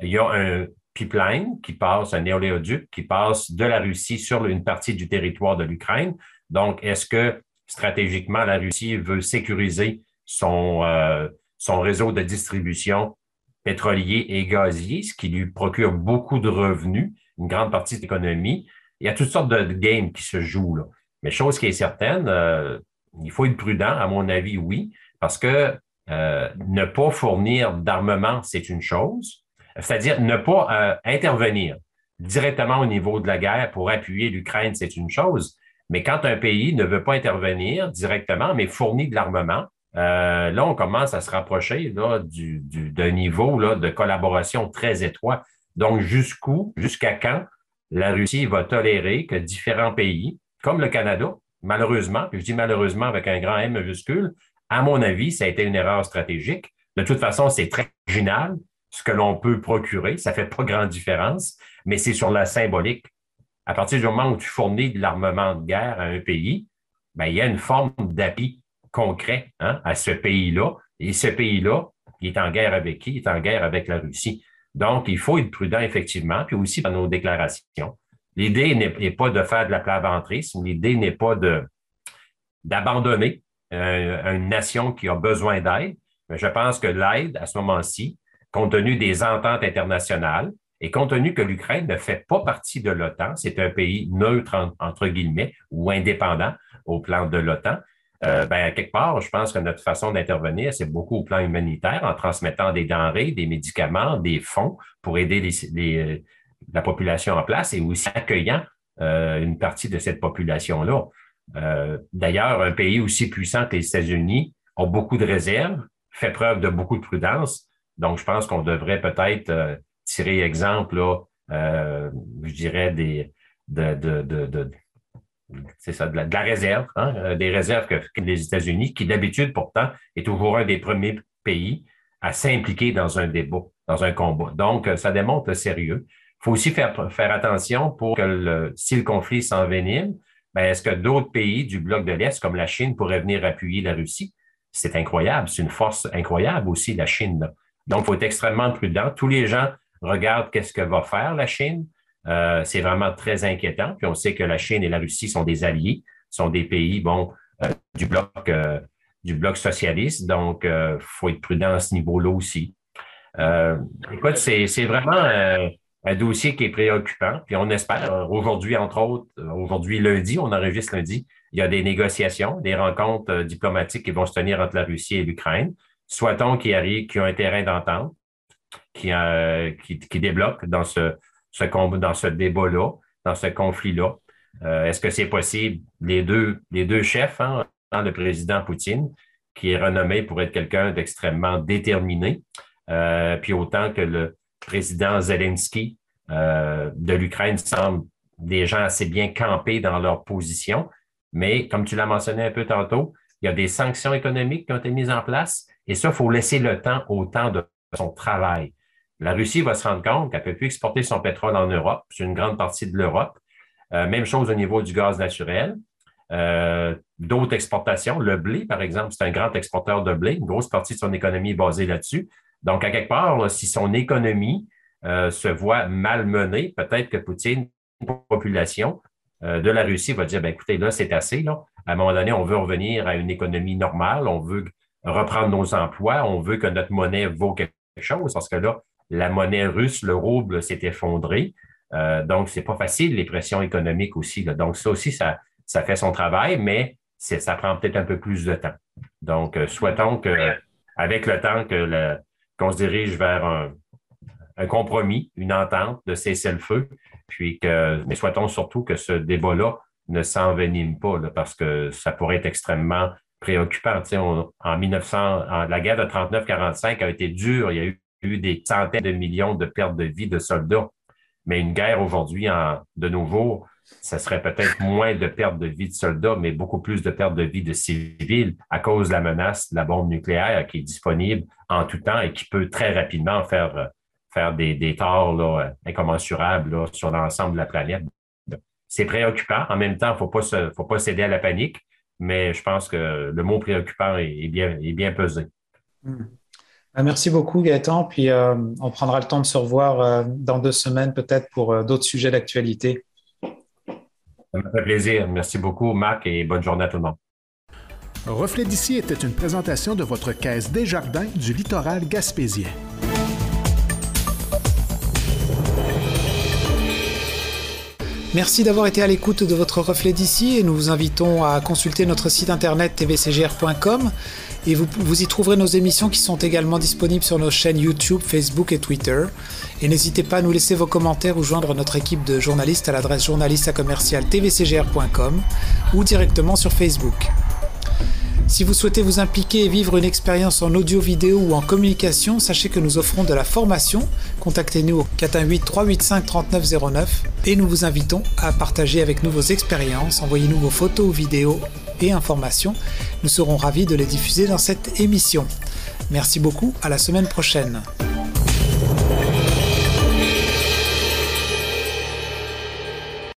Il y a un pipeline qui passe, un néoléoduc qui passe de la Russie sur une partie du territoire de l'Ukraine. Donc, est-ce que stratégiquement, la Russie veut sécuriser son, euh, son réseau de distribution pétrolier et gazier, ce qui lui procure beaucoup de revenus, une grande partie de l'économie? Il y a toutes sortes de, games qui se jouent là. Mais chose qui est certaine, euh, il faut être prudent, à mon avis, oui, parce que euh, ne pas fournir d'armement, c'est une chose, c'est-à-dire ne pas intervenir directement au niveau de la guerre pour appuyer l'Ukraine, c'est une chose, mais quand un pays ne veut pas intervenir directement, mais fournit de l'armement, euh, là, on commence à se rapprocher là, du, d'un niveau là, de collaboration très étroit. Donc, jusqu'où, jusqu'à quand la Russie va tolérer que différents pays, comme le Canada, malheureusement, je dis malheureusement avec un grand M majuscule, à mon avis, ça a été une erreur stratégique. De toute façon, c'est très original ce que l'on peut procurer. Ça fait pas grande différence, mais c'est sur la symbolique. À partir du moment où tu fournis de l'armement de guerre à un pays, ben, il y a une forme d'appui concret hein, à ce pays-là. Et ce pays-là, il est en guerre avec qui? Il est en guerre avec la Russie. Donc, il faut être prudent, effectivement, puis aussi dans nos déclarations. L'idée n'est pas de faire de la plaventrisme, l'idée n'est pas d'abandonner euh, une nation qui a besoin d'aide, mais je pense que l'aide, à ce moment-ci, compte tenu des ententes internationales et compte tenu que l'Ukraine ne fait pas partie de l'OTAN, c'est un pays neutre, entre guillemets, ou indépendant au plan de l'OTAN, euh, ben, quelque part, je pense que notre façon d'intervenir, c'est beaucoup au plan humanitaire, en transmettant des denrées, des médicaments, des fonds pour aider les, la population en place et aussi accueillant euh, une partie de cette population-là. Euh, d'ailleurs, un pays aussi puissant que les États-Unis a beaucoup de réserves, fait preuve de beaucoup de prudence. Donc, je pense qu'on devrait peut-être tirer exemple, là, je dirais, des, de, de, de, ça, de la, réserve, hein, euh, des réserves que, les États-Unis, qui d'habitude pourtant est toujours un des premiers pays à s'impliquer dans un débat, dans un combat. Donc, euh, ça démontre sérieux. Faut aussi faire, faire attention pour que le, si le conflit s'envenime, ben, est-ce que d'autres pays du bloc de l'Est, comme la Chine, pourraient venir appuyer la Russie? C'est incroyable, c'est une force incroyable aussi, la Chine. Donc, il faut être extrêmement prudent. Tous les gens regardent qu'est-ce que va faire la Chine. Euh, c'est vraiment très inquiétant. Puis on sait que la Chine et la Russie sont des alliés, sont des pays, bon, euh, du bloc euh, du bloc socialiste. Donc, il faut être prudent à ce niveau-là aussi. écoute, c'est, c'est vraiment un dossier qui est préoccupant. Puis on espère, aujourd'hui, entre autres, aujourd'hui lundi, on enregistre lundi, il y a des négociations, des rencontres diplomatiques qui vont se tenir entre la Russie et l'Ukraine. Soit-on qui arrive, qui ont un terrain d'entente, qui, qui, débloque dans ce, ce dans ce débat-là, dans ce conflit-là. Euh, est-ce que c'est possible? Les deux, les deux chefs, hein, le président Poutine, qui est renommé pour être quelqu'un d'extrêmement déterminé, euh, puis autant que le président Zelensky euh, de l'Ukraine semble des gens assez bien campés dans leur position. Mais comme tu l'as mentionné un peu tantôt, il y a des sanctions économiques qui ont été mises en place et ça, il faut laisser le temps au temps de son travail. La Russie va se rendre compte qu'elle ne peut plus exporter son pétrole en Europe, c'est une grande partie de l'Europe. Euh, même chose au niveau du gaz naturel. Euh, d'autres exportations, le blé, par exemple, c'est un grand exporteur de blé. Une grosse partie de son économie est basée là-dessus. Donc, à quelque part, si son économie euh, se voit malmenée, peut-être que Poutine, population de la Russie, va dire, ben, écoutez, là, c'est assez. Là. À un moment donné, on veut revenir à une économie normale, on veut reprendre nos emplois, on veut que notre monnaie vaut quelque chose, parce que là, la monnaie russe, le rouble, s'est effondré. Euh, donc, c'est pas facile, les pressions économiques aussi. Donc, ça aussi, ça, ça fait son travail, mais ça prend peut-être un peu plus de temps. Donc, euh, souhaitons que, avec le temps, que qu'on se dirige vers un, compromis, une entente de cessez-le-feu, puis que, mais souhaitons surtout que ce débat-là ne s'envenime pas, parce que ça pourrait être extrêmement préoccupant. en 1900, la guerre de 39-45 a été dure. Il y a eu eu des centaines de millions de pertes de vie de soldats. Mais une guerre aujourd'hui, de nouveau, ça serait peut-être moins de pertes de vie de soldats, mais beaucoup plus de pertes de vie de civils à cause de la menace de la bombe nucléaire qui est disponible en tout temps et qui peut très rapidement faire, faire des, torts là, incommensurables sur l'ensemble de la planète. C'est préoccupant. En même temps, il ne faut pas, céder à la panique, mais je pense que le mot préoccupant est, bien, est bien pesé. Hmm. Ben, merci beaucoup, Gaëtan. Puis euh, on prendra le temps de se revoir euh, dans deux semaines, peut-être pour euh, d'autres sujets d'actualité. Ça me fait plaisir. Merci beaucoup, Marc, et bonne journée à tout le monde. Reflet d'ici était une présentation de votre caisse des jardins du littoral gaspésien. Merci d'avoir été à l'écoute de votre reflet d'ici et nous vous invitons à consulter notre site internet tvcgr.com et vous, y trouverez nos émissions qui sont également disponibles sur nos chaînes YouTube, Facebook et Twitter. Et n'hésitez pas à nous laisser vos commentaires ou joindre notre équipe de journalistes à l'adresse journaliste tvcgr.com ou directement sur Facebook. Si vous souhaitez vous impliquer et vivre une expérience en audio, vidéo ou en communication, sachez que nous offrons de la formation. Contactez-nous au 418 385 3909 et nous vous invitons à partager avec nous vos expériences. Envoyez-nous vos photos, vidéos et informations. Nous serons ravis de les diffuser dans cette émission. Merci beaucoup, à la semaine prochaine.